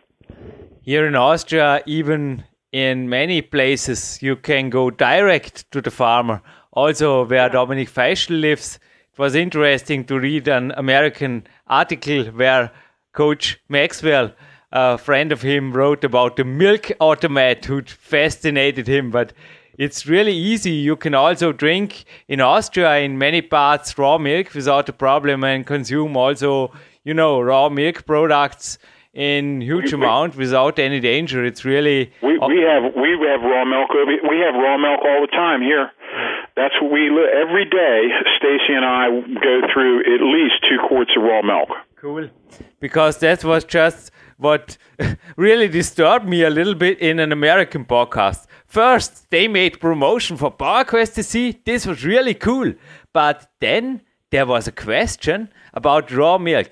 Here in Austria, even in many places, you can go direct to the farmer. Also, where Dominic Feischl lives, was interesting to read an American article where Coach Maxwell, a friend of him, wrote about the milk automat who fascinated him. But it's really easy. You can also drink in Austria in many parts raw milk without a problem and consume also, you know, raw milk products in huge amount without any danger. It's really We we have we have raw milk. We have raw milk all the time here. That's what we every day. Stacy and I go through at least two quarts of raw milk. cool because that was just what really disturbed me a little bit in an American podcast. First, they made promotion for PowerQuest CC this was really cool, but then there was a question about raw milk,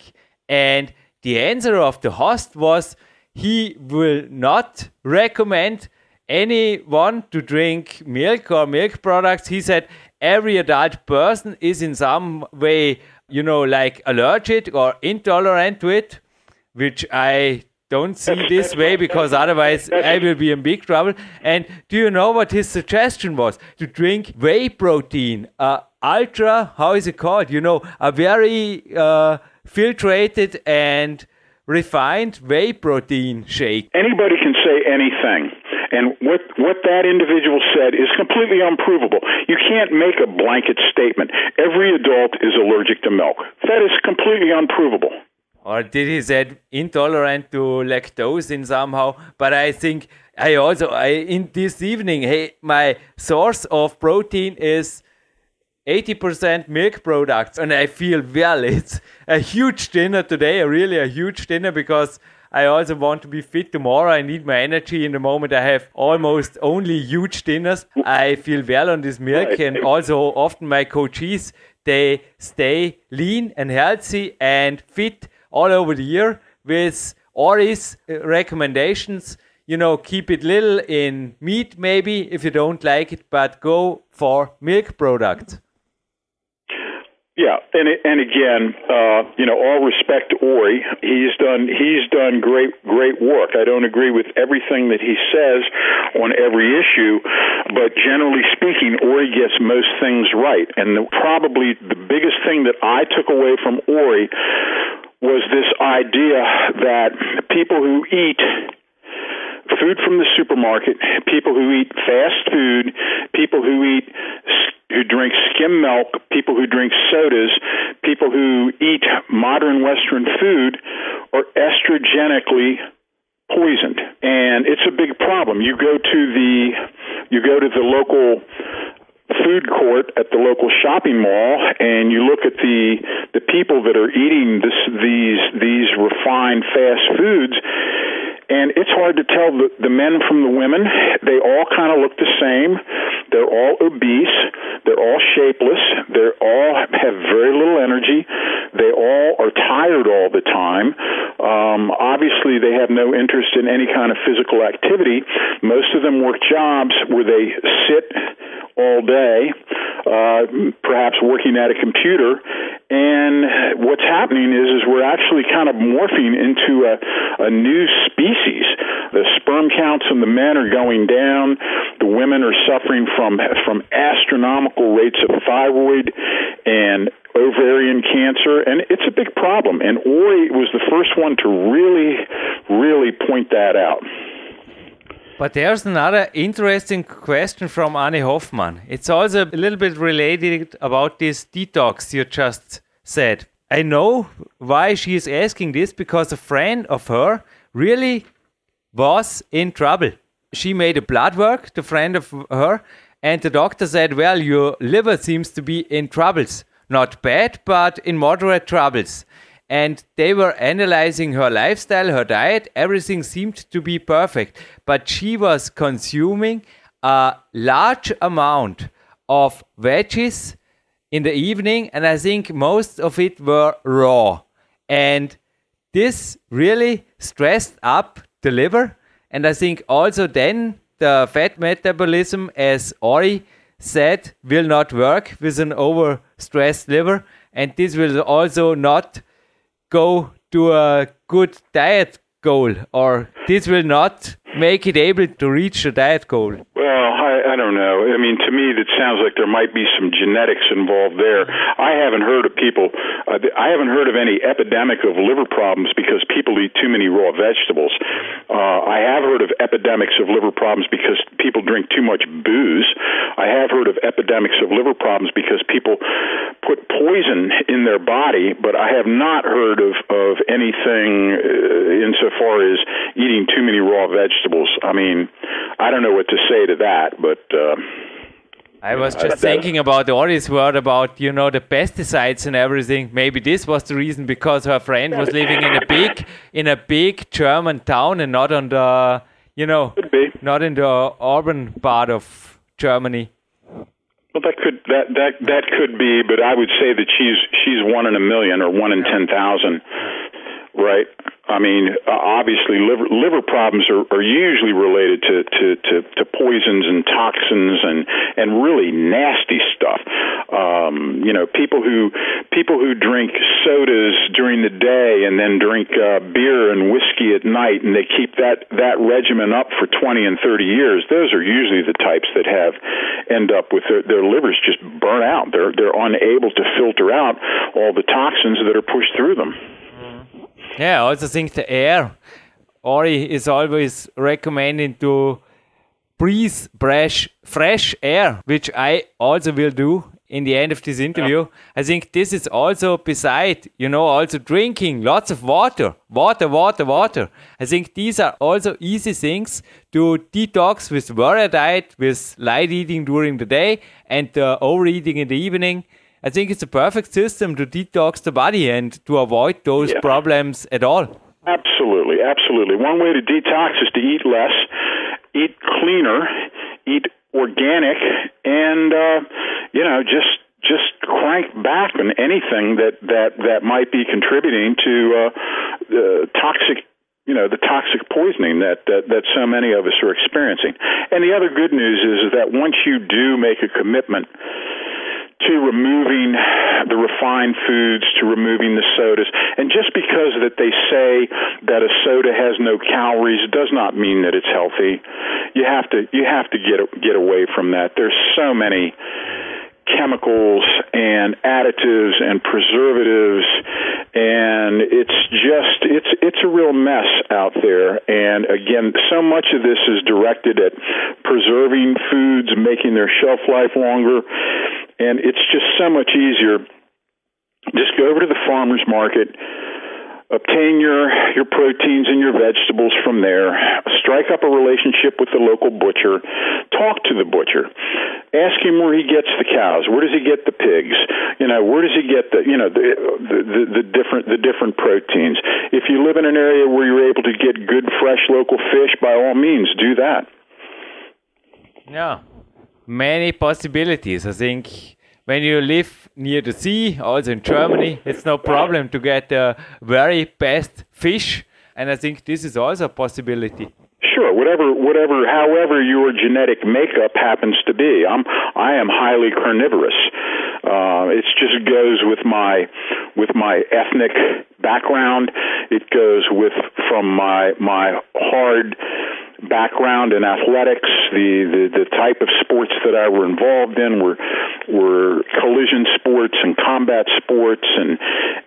and the answer of the host was he will not recommend anyone to drink milk or milk products. He said every adult person is in some way you know, like allergic or intolerant to it, which I don't see this way because otherwise I will be in big trouble. And do you know what his suggestion was? To drink whey protein, uh, ultra, how is it called? You know, a very uh, filtrated and refined whey protein shake. Anybody can say anything. And what what that individual said is completely unprovable. You can't make a blanket statement. Every adult is allergic to milk. That is completely unprovable. or did he said intolerant to lactose in somehow but i think i also i in this evening hey my source of protein is 80% milk products and i feel well it's a huge dinner today really a huge dinner because I also want to be fit tomorrow. I need my energy in the moment. I have almost only huge dinners. I feel well on this milk, and also often my coaches they stay lean and healthy and fit all over the year with Ori's uh, recommendations. You know, keep it little in meat maybe if you don't like it, but go for milk products. Yeah, and and again, uh, you know, all respect to Ori, he's done he's done great great work. I don't agree with everything that he says on every issue, but generally speaking, Ori gets most things right. And the, probably the biggest thing that I took away from Ori was this idea that people who eat food from the supermarket, people who eat fast food, people who eat who drink skim milk, people who drink sodas, people who eat modern western food are estrogenically poisoned. And it's a big problem. You go to the you go to the local food court at the local shopping mall and you look at the the people that are eating this these these refined fast foods and it's hard to tell the, the men from the women. They all kind of look the same. They're all obese. They're all shapeless. They all have very little energy. They all are tired all the time. Um, obviously, they have no interest in any kind of physical activity. Most of them work jobs where they sit all day, uh, perhaps working at a computer. And what's happening is, is we're actually kind of morphing into a, a new species. The sperm counts in the men are going down. The women are suffering from from astronomical rates of thyroid and ovarian cancer, and it's a big problem. And Ori was the first one to really, really point that out. But there's another interesting question from Anne Hoffman. It's also a little bit related about this detox you just said. I know why she is asking this because a friend of her really was in trouble. She made a blood work, the friend of her, and the doctor said, Well, your liver seems to be in troubles. Not bad, but in moderate troubles. And they were analyzing her lifestyle, her diet, everything seemed to be perfect. But she was consuming a large amount of veggies in the evening, and I think most of it were raw. And this really stressed up the liver, and I think also then the fat metabolism, as Ori said, will not work with an overstressed liver, and this will also not go to a good diet goal, or this will not make it able to reach a diet goal. Well, I, I don't know. I mean, to me, that sounds like there might be some genetics involved there. I haven't heard of people. Uh, I haven't heard of any epidemic of liver problems because people eat too many raw vegetables. Uh, I have heard of epidemics of liver problems because people drink too much booze. I have heard of epidemics of liver problems because people put poison in their body, but I have not heard of of anything uh, insofar as eating too many raw vegetables. I mean, I don't know what to say to that, but. Uh, I was I- just thinking about Ori's word about, you know, the pesticides and everything. Maybe this was the reason because her friend was living in a big, in a big German town and not on the, you know, not in the urban part of Germany. Well, that could that that that could be, but I would say that she's she's one in a million or one in ten thousand, right? I mean, obviously, liver liver problems are, are usually related to, to, to, to poisons and toxins and and really nasty stuff. Um, you know, people who people who drink sodas during the day and then drink uh, beer and whiskey at night, and they keep that that regimen up for twenty and thirty years. Those are usually the types that have end up with their, their livers just burn out. They're they're unable to filter out all the toxins that are pushed through them. Yeah, I also think the air. Ori is always recommending to breathe fresh, fresh air, which I also will do in the end of this interview. Yeah. I think this is also beside, you know, also drinking lots of water, water, water, water. I think these are also easy things to detox with water diet, with light eating during the day and uh, overeating in the evening. I think it's a perfect system to detox the body and to avoid those yeah. problems at all. Absolutely, absolutely. One way to detox is to eat less, eat cleaner, eat organic, and uh, you know just just crank back on anything that that that might be contributing to uh, the toxic you know the toxic poisoning that, that that so many of us are experiencing. And the other good news is, is that once you do make a commitment to removing the refined foods, to removing the sodas. And just because that they say that a soda has no calories does not mean that it's healthy. You have to you have to get get away from that. There's so many chemicals and additives and preservatives and it's just it's it's a real mess out there and again so much of this is directed at preserving foods making their shelf life longer and it's just so much easier. Just go over to the farmer's market, obtain your your proteins and your vegetables from there strike up a relationship with the local butcher talk to the butcher ask him where he gets the cows where does he get the pigs you know where does he get the you know the the, the, the different the different proteins. If you live in an area where you're able to get good fresh local fish by all means do that. Yeah. Many possibilities. I think when you live near the sea, also in Germany, it's no problem to get the very best fish. And I think this is also a possibility. Sure, whatever, whatever, however your genetic makeup happens to be. I'm, I am highly carnivorous. Uh, it just goes with my, with my ethnic background. It goes with from my my hard background in athletics, the, the, the type of sports that I were involved in were were collision sports and combat sports and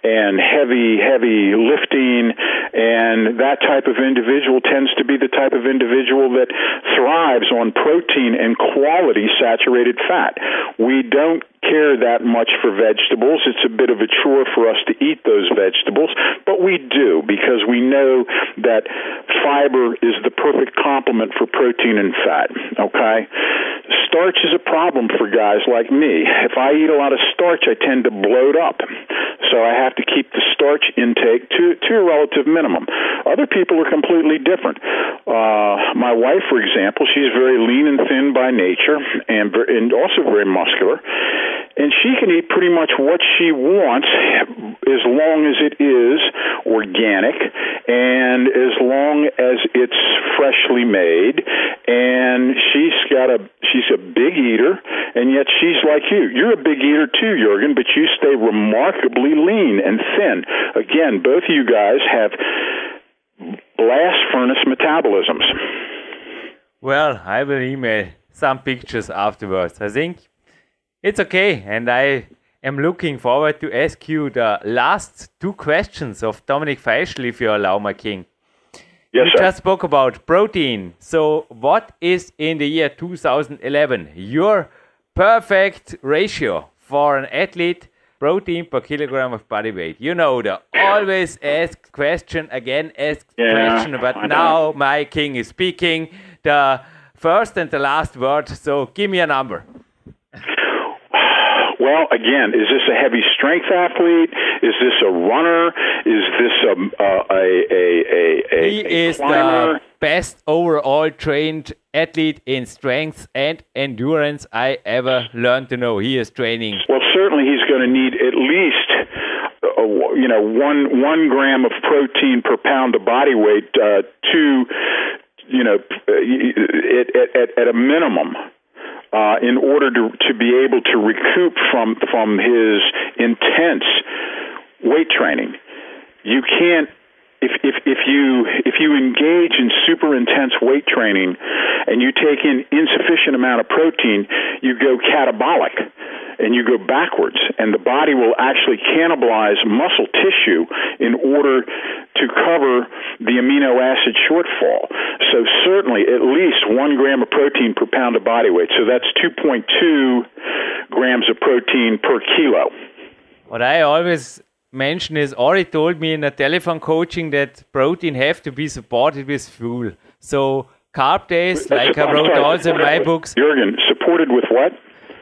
and heavy heavy lifting and that type of individual tends to be the type of individual that thrives on protein and quality saturated fat. We don't care that much for vegetables. It's a bit of a chore for us to eat those vegetables, but we do because we know that fiber is the perfect complement for protein and fat. Okay? Starch is a problem for guys like me. If I eat a lot of starch, I tend to bloat up. So I have to keep the starch intake to, to a relative minimum. Other people are completely different. Uh, my wife, for example, she's very lean and thin by nature and, and also very muscular and she can eat pretty much what she wants as long as it is organic and as long as it's freshly made. And she's got a she's a big eater and yet she's like you. You're a big eater too Jurgen but you stay remarkably lean and thin. Again both of you guys have blast furnace metabolisms. Well i will email some pictures afterwards i think it's okay, and I am looking forward to ask you the last two questions of Dominic Feischl, if you allow, my king. Yes, you sir. just spoke about protein. So, what is in the year 2011 your perfect ratio for an athlete protein per kilogram of body weight? You know the always asked question again asked yeah, question, but now my king is speaking the first and the last word. So, give me a number. Well, again, is this a heavy strength athlete? Is this a runner? Is this a a a a, a He a is climber? the best overall trained athlete in strength and endurance I ever learned to know. He is training. Well, certainly he's going to need at least you know one one gram of protein per pound of body weight uh, to you know at, at, at a minimum uh, in order to to be able to recoup from from his intense weight training. You can't if if if you if you engage in super intense weight training and you take in insufficient amount of protein, you go catabolic and you go backwards and the body will actually cannibalize muscle tissue in order to cover the amino acid shortfall. So certainly at least one gram of protein per pound of body weight. So that's 2.2 grams of protein per kilo. What I always mention is Ori told me in a telephone coaching that protein have to be supported with fuel. So carb days, like I wrote also in my books. Jürgen, supported with what?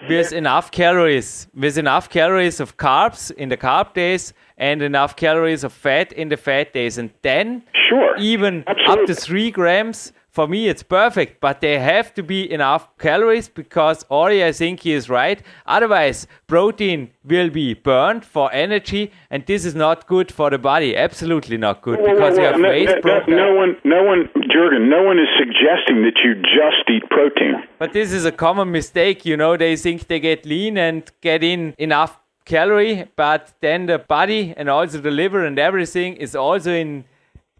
With enough calories, with enough calories of carbs in the carb days and enough calories of fat in the fat days, and then sure, even Absolutely. up to three grams for me it's perfect, but they have to be enough calories because Ori, I think he is right. Otherwise, protein will be burned for energy, and this is not good for the body. Absolutely not good because you have no, waste no, no, one, no one, Jurgen, no one is suggesting that you just eat protein. But this is a common mistake. You know, they think they get lean and get in enough calorie, but then the body and also the liver and everything is also in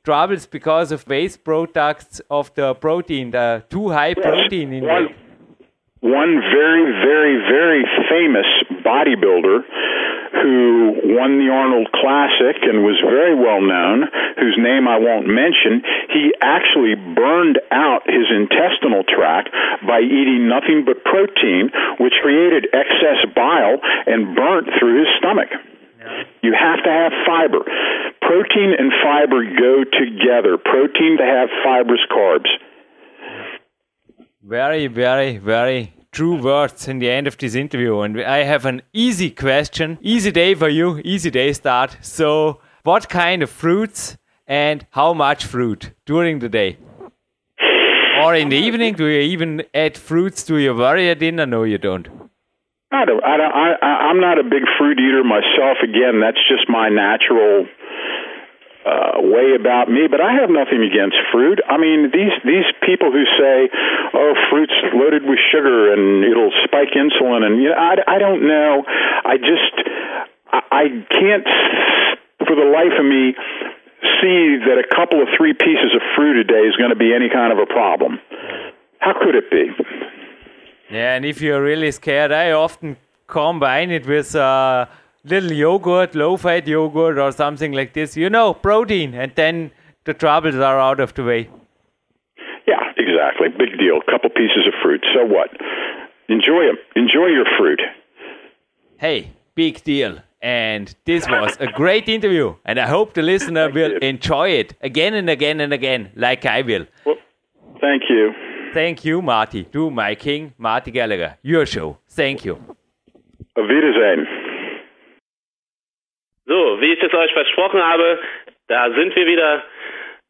troubles because of waste products of the protein, the too high yes. protein in one, one very, very, very famous bodybuilder who won the Arnold Classic and was very well known, whose name I won't mention, he actually burned out his intestinal tract by eating nothing but protein, which created excess bile and burnt through his stomach. You have to have fiber. Protein and fiber go together. Protein to have fibrous carbs. Very, very, very true words in the end of this interview. And I have an easy question. Easy day for you. Easy day start. So, what kind of fruits and how much fruit during the day? Or in the evening, do you even add fruits to your warrior dinner? No, you don't. I don't, I don't, I, I'm not a big fruit eater myself. Again, that's just my natural uh, way about me. But I have nothing against fruit. I mean, these these people who say, "Oh, fruit's loaded with sugar and it'll spike insulin," and you know, I, I don't know. I just I, I can't for the life of me see that a couple of three pieces of fruit a day is going to be any kind of a problem. How could it be? Yeah, and if you're really scared, I often combine it with a uh, little yogurt, low-fat yogurt, or something like this. You know, protein, and then the troubles are out of the way. Yeah, exactly. Big deal. A couple pieces of fruit. So what? Enjoy them. Enjoy your fruit. Hey, big deal. And this was a great interview, and I hope the listener will enjoy it again and again and again, like I will. Well, thank you. Thank you, Marty. Du, my king, Marty Gallagher. Your show. Thank you. Auf Wiedersehen. So, wie ich es euch versprochen habe, da sind wir wieder.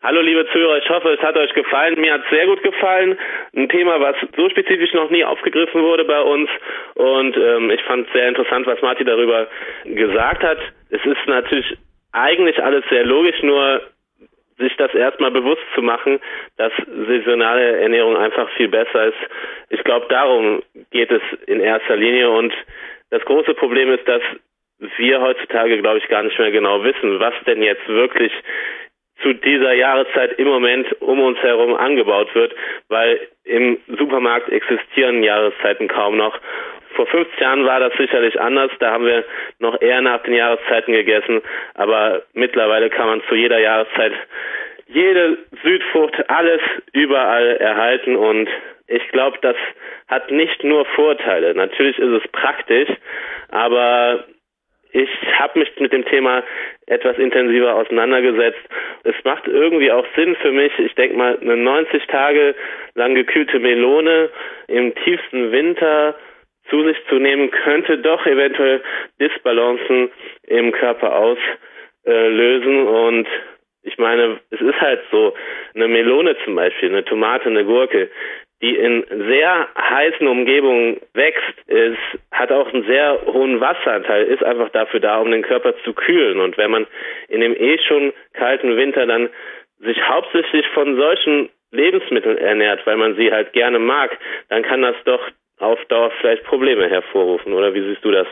Hallo liebe Zuhörer, ich hoffe, es hat euch gefallen. Mir hat es sehr gut gefallen. Ein Thema, was so spezifisch noch nie aufgegriffen wurde bei uns. Und ähm, ich fand es sehr interessant, was Marty darüber gesagt hat. Es ist natürlich eigentlich alles sehr logisch, nur sich das erstmal bewusst zu machen, dass saisonale Ernährung einfach viel besser ist. Ich glaube, darum geht es in erster Linie und das große Problem ist, dass wir heutzutage, glaube ich, gar nicht mehr genau wissen, was denn jetzt wirklich zu dieser Jahreszeit im Moment um uns herum angebaut wird, weil im Supermarkt existieren Jahreszeiten kaum noch. Vor 50 Jahren war das sicherlich anders, da haben wir noch eher nach den Jahreszeiten gegessen, aber mittlerweile kann man zu jeder Jahreszeit jede Südfrucht, alles überall erhalten und ich glaube, das hat nicht nur Vorteile. Natürlich ist es praktisch, aber ich habe mich mit dem Thema etwas intensiver auseinandergesetzt. Es macht irgendwie auch Sinn für mich. Ich denke mal, eine 90 Tage lang gekühlte Melone im tiefsten Winter zu sich zu nehmen, könnte doch eventuell Disbalancen im Körper auslösen. Und ich meine, es ist halt so, eine Melone zum Beispiel, eine Tomate, eine Gurke, die in sehr heißen Umgebungen wächst, ist, hat auch einen sehr hohen Wasseranteil, ist einfach dafür da, um den Körper zu kühlen. Und wenn man in dem eh schon kalten Winter dann sich hauptsächlich von solchen Lebensmitteln ernährt, weil man sie halt gerne mag, dann kann das doch auf Dauer vielleicht Probleme hervorrufen. Oder wie siehst du das?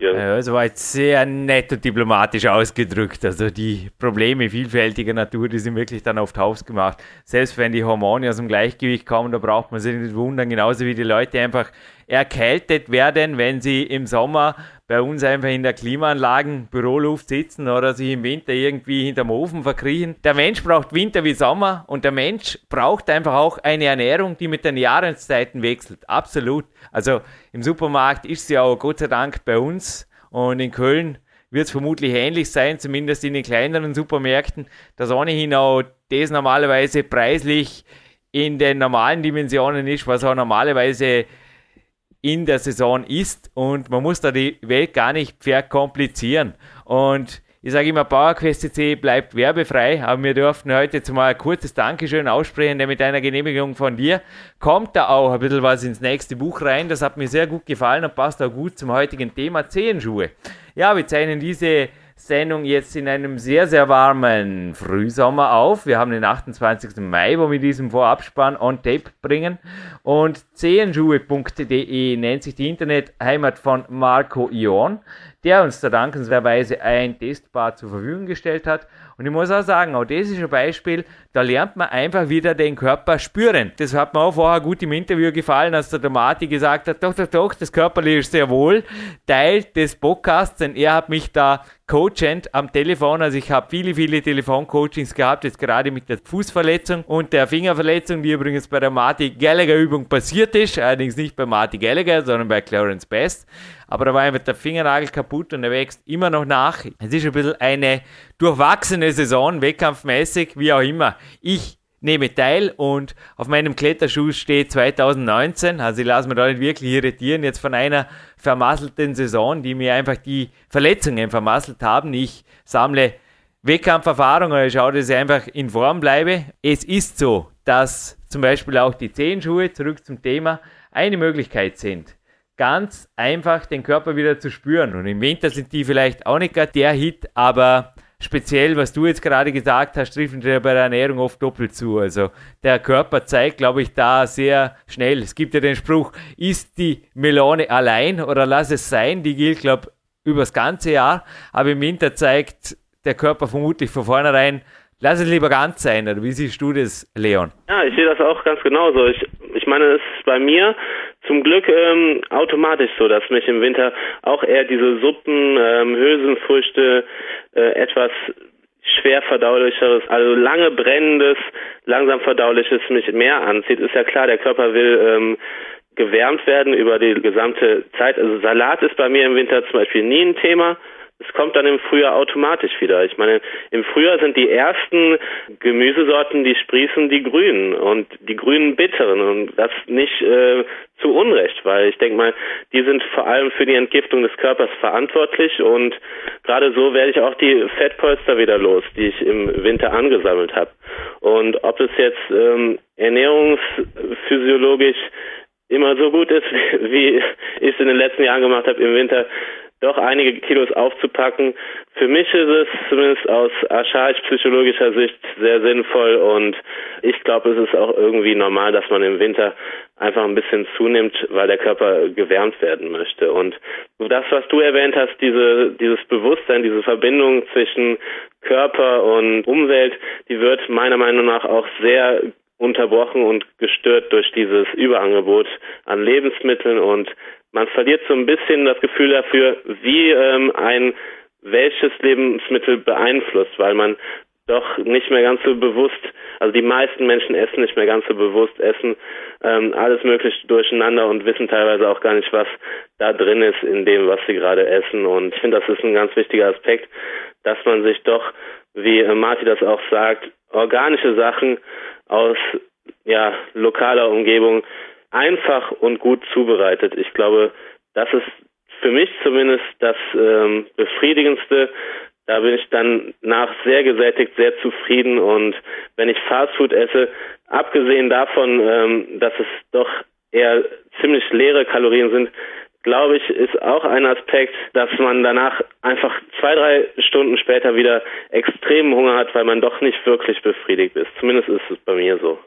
Ja. Das war jetzt sehr nett und diplomatisch ausgedrückt. Also die Probleme vielfältiger Natur, die sind wirklich dann oft hausgemacht. Selbst wenn die Hormone aus dem Gleichgewicht kommen, da braucht man sich nicht wundern, genauso wie die Leute einfach erkältet werden, wenn sie im Sommer bei uns einfach in der Klimaanlagen Büroluft sitzen oder sich im Winter irgendwie hinterm Ofen verkriechen. Der Mensch braucht Winter wie Sommer und der Mensch braucht einfach auch eine Ernährung, die mit den Jahreszeiten wechselt. Absolut. Also im Supermarkt ist sie auch Gott sei Dank bei uns und in Köln wird es vermutlich ähnlich sein, zumindest in den kleineren Supermärkten, dass ohnehin auch das normalerweise preislich in den normalen Dimensionen ist, was auch normalerweise in der Saison ist und man muss da die Welt gar nicht verkomplizieren. Und ich sage immer, PowerQuest.cc bleibt werbefrei, aber wir durften heute jetzt mal ein kurzes Dankeschön aussprechen, denn mit einer Genehmigung von dir kommt da auch ein bisschen was ins nächste Buch rein. Das hat mir sehr gut gefallen und passt auch gut zum heutigen Thema Zehenschuhe. Ja, wir zeichnen diese Sendung jetzt in einem sehr, sehr warmen Frühsommer auf. Wir haben den 28. Mai, wo wir diesen Vorabspann on Tape bringen. Und zehenschuhe.de nennt sich die Internetheimat von Marco Ion, der uns da dankenswerterweise ein Testbad zur Verfügung gestellt hat. Und ich muss auch sagen, auch das ist ein Beispiel, da lernt man einfach wieder den Körper spüren. Das hat mir auch vorher gut im Interview gefallen, als der Tomati gesagt hat, doch, doch, doch, das Körperliche ist sehr wohl Teil des Podcasts, denn er hat mich da coachend am Telefon, also ich habe viele, viele Telefoncoachings gehabt, jetzt gerade mit der Fußverletzung und der Fingerverletzung, die übrigens bei der Marty Gallagher Übung passiert ist, allerdings nicht bei Marty Gallagher, sondern bei Clarence Best. Aber da war einfach der Fingernagel kaputt und er wächst immer noch nach. Es ist ein bisschen eine durchwachsene Saison, wettkampfmäßig, wie auch immer. Ich nehme teil und auf meinem Kletterschuh steht 2019. Also ich lasse mich da nicht wirklich irritieren jetzt von einer vermasselten Saison, die mir einfach die Verletzungen vermasselt haben. Ich sammle Wettkampferfahrung oder schaue, dass ich einfach in Form bleibe. Es ist so, dass zum Beispiel auch die Zehenschuhe, zurück zum Thema, eine Möglichkeit sind ganz einfach den Körper wieder zu spüren. Und im Winter sind die vielleicht auch nicht gerade der Hit, aber speziell, was du jetzt gerade gesagt hast, trifft bei der Ernährung oft doppelt zu. Also der Körper zeigt, glaube ich, da sehr schnell. Es gibt ja den Spruch, isst die Melone allein oder lass es sein. Die gilt, glaube ich, übers ganze Jahr. Aber im Winter zeigt der Körper vermutlich von vornherein, lass es lieber ganz sein. Oder wie siehst du das, Leon? Ja, ich sehe das auch ganz genauso. Ich, ich meine, es ist bei mir zum Glück ähm, automatisch so, dass mich im Winter auch eher diese Suppen, ähm, Hülsenfrüchte, äh, etwas schwer verdaulicheres, also lange brennendes, langsam verdauliches mich mehr anzieht. Ist ja klar, der Körper will ähm, gewärmt werden über die gesamte Zeit. Also Salat ist bei mir im Winter zum Beispiel nie ein Thema es kommt dann im Frühjahr automatisch wieder. Ich meine, im Frühjahr sind die ersten Gemüsesorten, die sprießen, die grünen und die grünen bitteren und das nicht äh, zu Unrecht, weil ich denke mal, die sind vor allem für die Entgiftung des Körpers verantwortlich und gerade so werde ich auch die Fettpolster wieder los, die ich im Winter angesammelt habe. Und ob es jetzt ähm, ernährungsphysiologisch immer so gut ist, wie ich es in den letzten Jahren gemacht habe im Winter, doch einige Kilos aufzupacken. Für mich ist es zumindest aus archaisch-psychologischer Sicht sehr sinnvoll und ich glaube, es ist auch irgendwie normal, dass man im Winter einfach ein bisschen zunimmt, weil der Körper gewärmt werden möchte. Und das, was du erwähnt hast, diese, dieses Bewusstsein, diese Verbindung zwischen Körper und Umwelt, die wird meiner Meinung nach auch sehr unterbrochen und gestört durch dieses Überangebot an Lebensmitteln und man verliert so ein bisschen das Gefühl dafür, wie ähm, ein welches Lebensmittel beeinflusst, weil man doch nicht mehr ganz so bewusst, also die meisten Menschen essen nicht mehr ganz so bewusst, essen ähm, alles mögliche durcheinander und wissen teilweise auch gar nicht, was da drin ist in dem, was sie gerade essen. Und ich finde, das ist ein ganz wichtiger Aspekt, dass man sich doch, wie äh, Marti das auch sagt, organische Sachen aus ja, lokaler Umgebung einfach und gut zubereitet. Ich glaube, das ist für mich zumindest das ähm, befriedigendste. Da bin ich dann nach sehr gesättigt, sehr zufrieden und wenn ich Fastfood esse, abgesehen davon, ähm, dass es doch eher ziemlich leere Kalorien sind, glaube ich, ist auch ein Aspekt, dass man danach einfach zwei, drei Stunden später wieder extremen Hunger hat, weil man doch nicht wirklich befriedigt ist. Zumindest ist es bei mir so.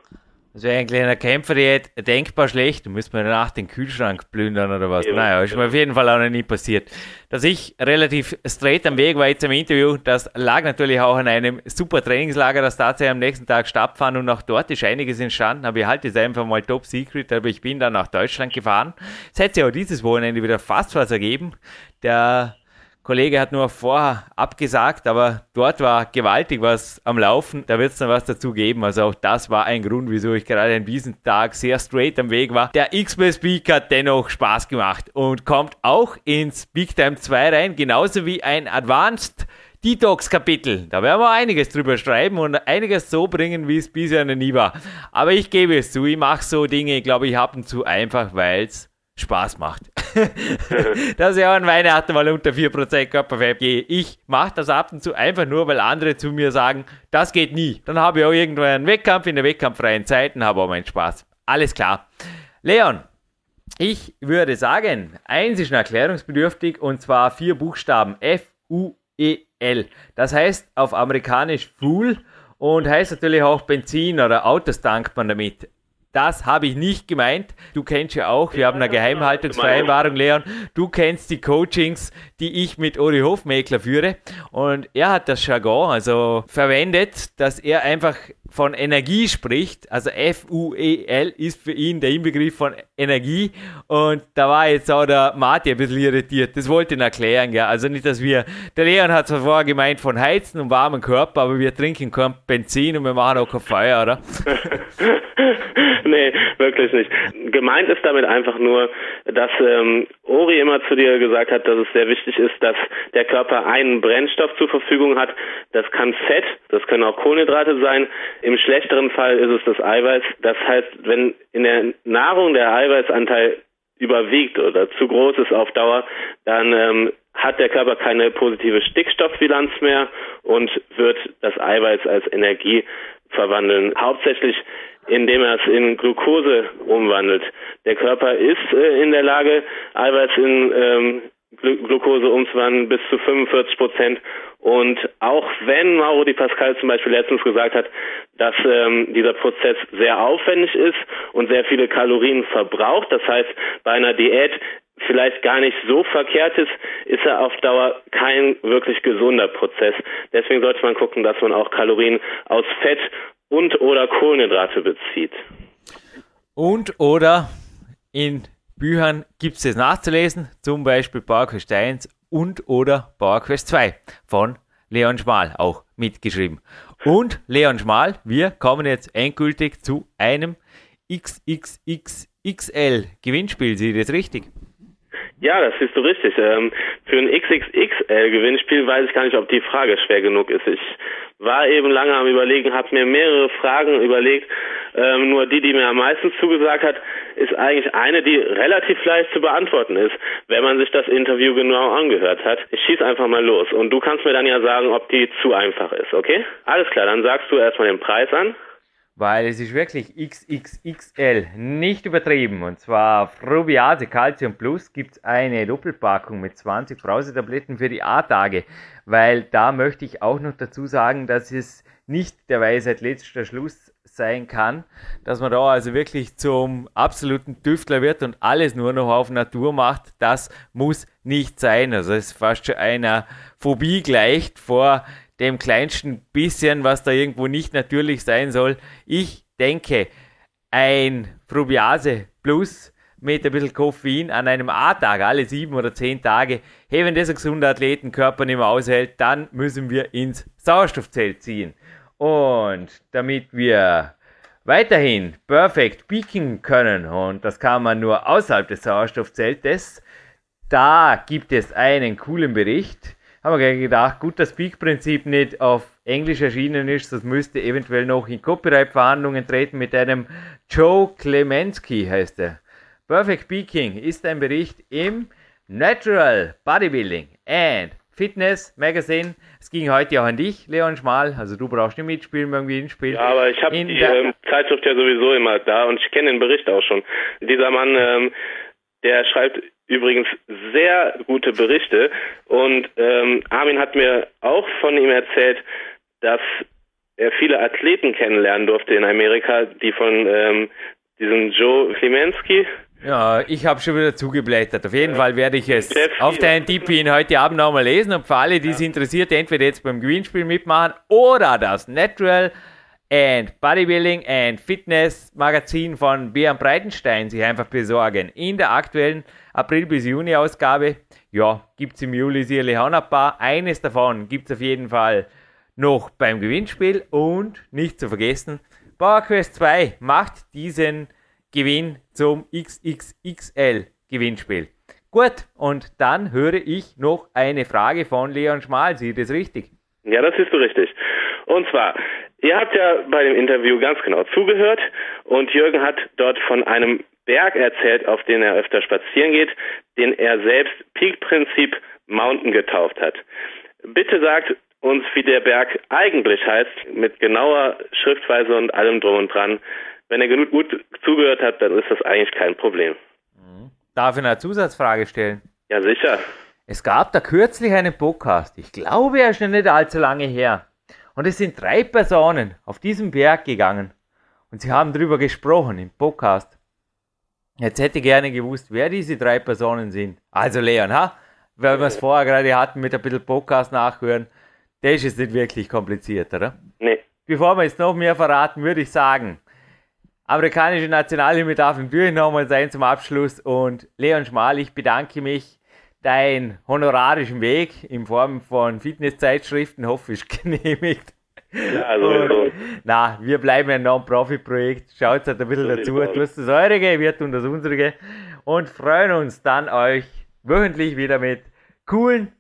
Das wäre eigentlich einer Kämpferdiät denkbar schlecht. Du müsst mir danach den Kühlschrank plündern oder was. Eben. Naja, ist mir auf jeden Fall auch noch nie passiert. Dass ich relativ straight am Weg war jetzt im Interview, das lag natürlich auch an einem super Trainingslager, das tatsächlich am nächsten Tag stattfand und auch dort ist einiges entstanden. Aber ich halte es einfach mal top secret, aber ich bin dann nach Deutschland gefahren. Es hätte sich auch dieses Wochenende wieder fast was ergeben. Der Kollege hat nur vorher abgesagt, aber dort war gewaltig was am Laufen. Da wird es dann was dazu geben. Also auch das war ein Grund, wieso ich gerade an diesem Tag sehr straight am Weg war. Der XP Speak hat dennoch Spaß gemacht und kommt auch ins Big Time 2 rein, genauso wie ein Advanced Detox-Kapitel. Da werden wir einiges drüber schreiben und einiges so bringen, wie es bisher noch nie war. Aber ich gebe es zu, ich mache so Dinge, ich glaube, ich habe zu einfach, weil es Spaß macht. dass ich auch an Weihnachten mal unter 4% Körperfett gehe. Ich mache das ab und zu einfach nur, weil andere zu mir sagen, das geht nie. Dann habe ich auch irgendwann einen Wettkampf in der wettkampffreien Zeit und habe auch meinen Spaß. Alles klar. Leon, ich würde sagen, eins ist erklärungsbedürftig und zwar vier Buchstaben F-U-E-L. Das heißt auf amerikanisch Fool und heißt natürlich auch Benzin oder Autos tankt man damit. Das habe ich nicht gemeint. Du kennst ja auch, wir haben eine Geheimhaltungsvereinbarung, Leon. Du kennst die Coachings, die ich mit Uri Hofmeckler führe. Und er hat das Jargon also verwendet, dass er einfach von Energie spricht, also F-U-E-L ist für ihn der Inbegriff von Energie und da war jetzt auch der Martin ein bisschen irritiert, das wollte ich erklären, ja. also nicht, dass wir, der Leon hat zwar vorher gemeint von Heizen und warmen Körper, aber wir trinken kein Benzin und wir machen auch kein Feuer, oder? nee, wirklich nicht. Gemeint ist damit einfach nur, dass ähm, Ori immer zu dir gesagt hat, dass es sehr wichtig ist, dass der Körper einen Brennstoff zur Verfügung hat, das kann Fett, das können auch Kohlenhydrate sein, im schlechteren Fall ist es das Eiweiß. Das heißt, wenn in der Nahrung der Eiweißanteil überwiegt oder zu groß ist auf Dauer, dann ähm, hat der Körper keine positive Stickstoffbilanz mehr und wird das Eiweiß als Energie verwandeln. Hauptsächlich indem er es in Glucose umwandelt. Der Körper ist äh, in der Lage, Eiweiß in ähm, Glucose umzuwandeln bis zu 45 Prozent. Und auch wenn Mauro Di Pascal zum Beispiel letztens gesagt hat, dass ähm, dieser Prozess sehr aufwendig ist und sehr viele Kalorien verbraucht, das heißt bei einer Diät vielleicht gar nicht so verkehrt ist, ist er auf Dauer kein wirklich gesunder Prozess. Deswegen sollte man gucken, dass man auch Kalorien aus Fett und oder Kohlenhydrate bezieht. Und oder in Büchern gibt es das nachzulesen, zum Beispiel PowerQuest 1 und oder PowerQuest 2 von Leon Schmal, auch mitgeschrieben. Und Leon Schmal, wir kommen jetzt endgültig zu einem XXXXL Gewinnspiel. Seht ihr das richtig? Ja, das siehst du richtig. Ähm, für ein XXXL-Gewinnspiel weiß ich gar nicht, ob die Frage schwer genug ist. Ich war eben lange am Überlegen, habe mir mehrere Fragen überlegt. Ähm, nur die, die mir am meisten zugesagt hat, ist eigentlich eine, die relativ leicht zu beantworten ist, wenn man sich das Interview genau angehört hat. Ich schieß einfach mal los und du kannst mir dann ja sagen, ob die zu einfach ist, okay? Alles klar, dann sagst du erstmal den Preis an weil es ist wirklich XXXL, nicht übertrieben. Und zwar Frubiase Calcium Plus gibt es eine Doppelpackung mit 20 Brausetabletten für die A-Tage, weil da möchte ich auch noch dazu sagen, dass es nicht der Weisheit letzter Schluss sein kann, dass man da also wirklich zum absoluten Tüftler wird und alles nur noch auf Natur macht, das muss nicht sein. Also es ist fast schon einer Phobie gleicht vor dem kleinsten bisschen, was da irgendwo nicht natürlich sein soll. Ich denke, ein Probiase Plus mit ein bisschen Koffein an einem A-Tag, alle sieben oder zehn Tage, hey, wenn das ein gesunder Athletenkörper nicht mehr aushält, dann müssen wir ins Sauerstoffzelt ziehen. Und damit wir weiterhin perfekt peaken können, und das kann man nur außerhalb des Sauerstoffzeltes, da gibt es einen coolen Bericht, haben wir gedacht, gut, das Peak-Prinzip nicht auf Englisch erschienen ist, das müsste eventuell noch in Copyright-Verhandlungen treten mit einem Joe Klemensky, heißt er. Perfect Peaking ist ein Bericht im Natural Bodybuilding and Fitness Magazine. Es ging heute auch an dich, Leon Schmal. Also du brauchst nicht mitspielen beim Gewinnspiel. Ja, aber ich habe die ähm, Zeitschrift ja sowieso immer da und ich kenne den Bericht auch schon. Dieser Mann, ähm, der schreibt übrigens sehr gute Berichte und ähm, Armin hat mir auch von ihm erzählt, dass er viele Athleten kennenlernen durfte in Amerika, die von ähm, diesem Joe Klimensky, ja, ich habe schon wieder zugeblättert. Auf jeden ja. Fall werde ich es auf der NTP heute Abend nochmal lesen und für alle, die es ja. interessiert, entweder jetzt beim Gewinnspiel mitmachen oder das Natural and Bodybuilding and Fitness Magazin von Björn Breitenstein sich einfach besorgen. In der aktuellen April bis Juni Ausgabe, ja, gibt es im Juli sicherlich auch noch ein paar. Eines davon gibt es auf jeden Fall noch beim Gewinnspiel und nicht zu vergessen, PowerQuest 2 macht diesen Gewinn zum XXXL Gewinnspiel. Gut, und dann höre ich noch eine Frage von Leon Schmal. Sieht das richtig? Ja, das ist so richtig. Und zwar, ihr habt ja bei dem Interview ganz genau zugehört und Jürgen hat dort von einem Berg erzählt, auf den er öfter spazieren geht, den er selbst Peak Prinzip Mountain getauft hat. Bitte sagt uns, wie der Berg eigentlich heißt, mit genauer Schriftweise und allem drum und dran. Wenn er genug gut zugehört hat, dann ist das eigentlich kein Problem. Mhm. Darf ich eine Zusatzfrage stellen? Ja, sicher. Es gab da kürzlich einen Podcast. Ich glaube, er ist noch nicht allzu lange her. Und es sind drei Personen auf diesen Berg gegangen. Und sie haben darüber gesprochen im Podcast. Jetzt hätte ich gerne gewusst, wer diese drei Personen sind. Also Leon, ha? Weil wir es vorher gerade hatten mit ein bisschen Podcast nachhören. Der ist jetzt nicht wirklich kompliziert, oder? Nee. Bevor wir jetzt noch mehr verraten, würde ich sagen, amerikanische Nationalhymne darf natürlich nochmal sein zum Abschluss. Und Leon Schmal, ich bedanke mich. Dein honorarischen Weg in Form von Fitnesszeitschriften hoffe ich genehmigt. Ja, sowieso. Na, wir bleiben ein Non-Profit-Projekt. Schaut halt ein bisschen dazu. Du hast das eurige, wir tun das unsere. Und freuen uns dann, euch wöchentlich wieder mit coolen,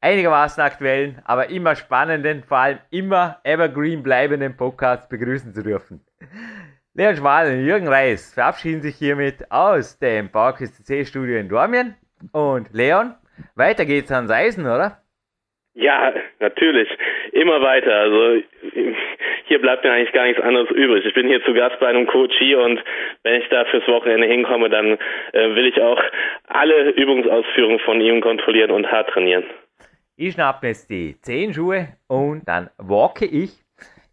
einigermaßen aktuellen, aber immer spannenden, vor allem immer evergreen bleibenden Podcasts begrüßen zu dürfen. Leon Schmal und Jürgen Reis verabschieden sich hiermit aus dem Bauerkiste C-Studio in Dormien. Und Leon, weiter geht's ans Eisen, oder? Ja, natürlich. Immer weiter. Also hier bleibt mir eigentlich gar nichts anderes übrig. Ich bin hier zu Gast bei einem Coach hier und wenn ich da fürs Wochenende hinkomme, dann äh, will ich auch alle Übungsausführungen von ihm kontrollieren und hart trainieren. Ich schnappe jetzt die Zehenschuhe und dann walke ich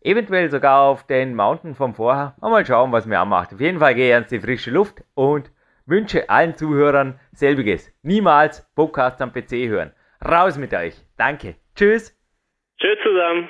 eventuell sogar auf den Mountain vom Vorher. Mal schauen, was mir anmacht. Auf jeden Fall gehe ich ans die frische Luft und wünsche allen Zuhörern selbiges. Niemals Podcast am PC hören. Raus mit euch. Danke. Tschüss. Tschüss zusammen.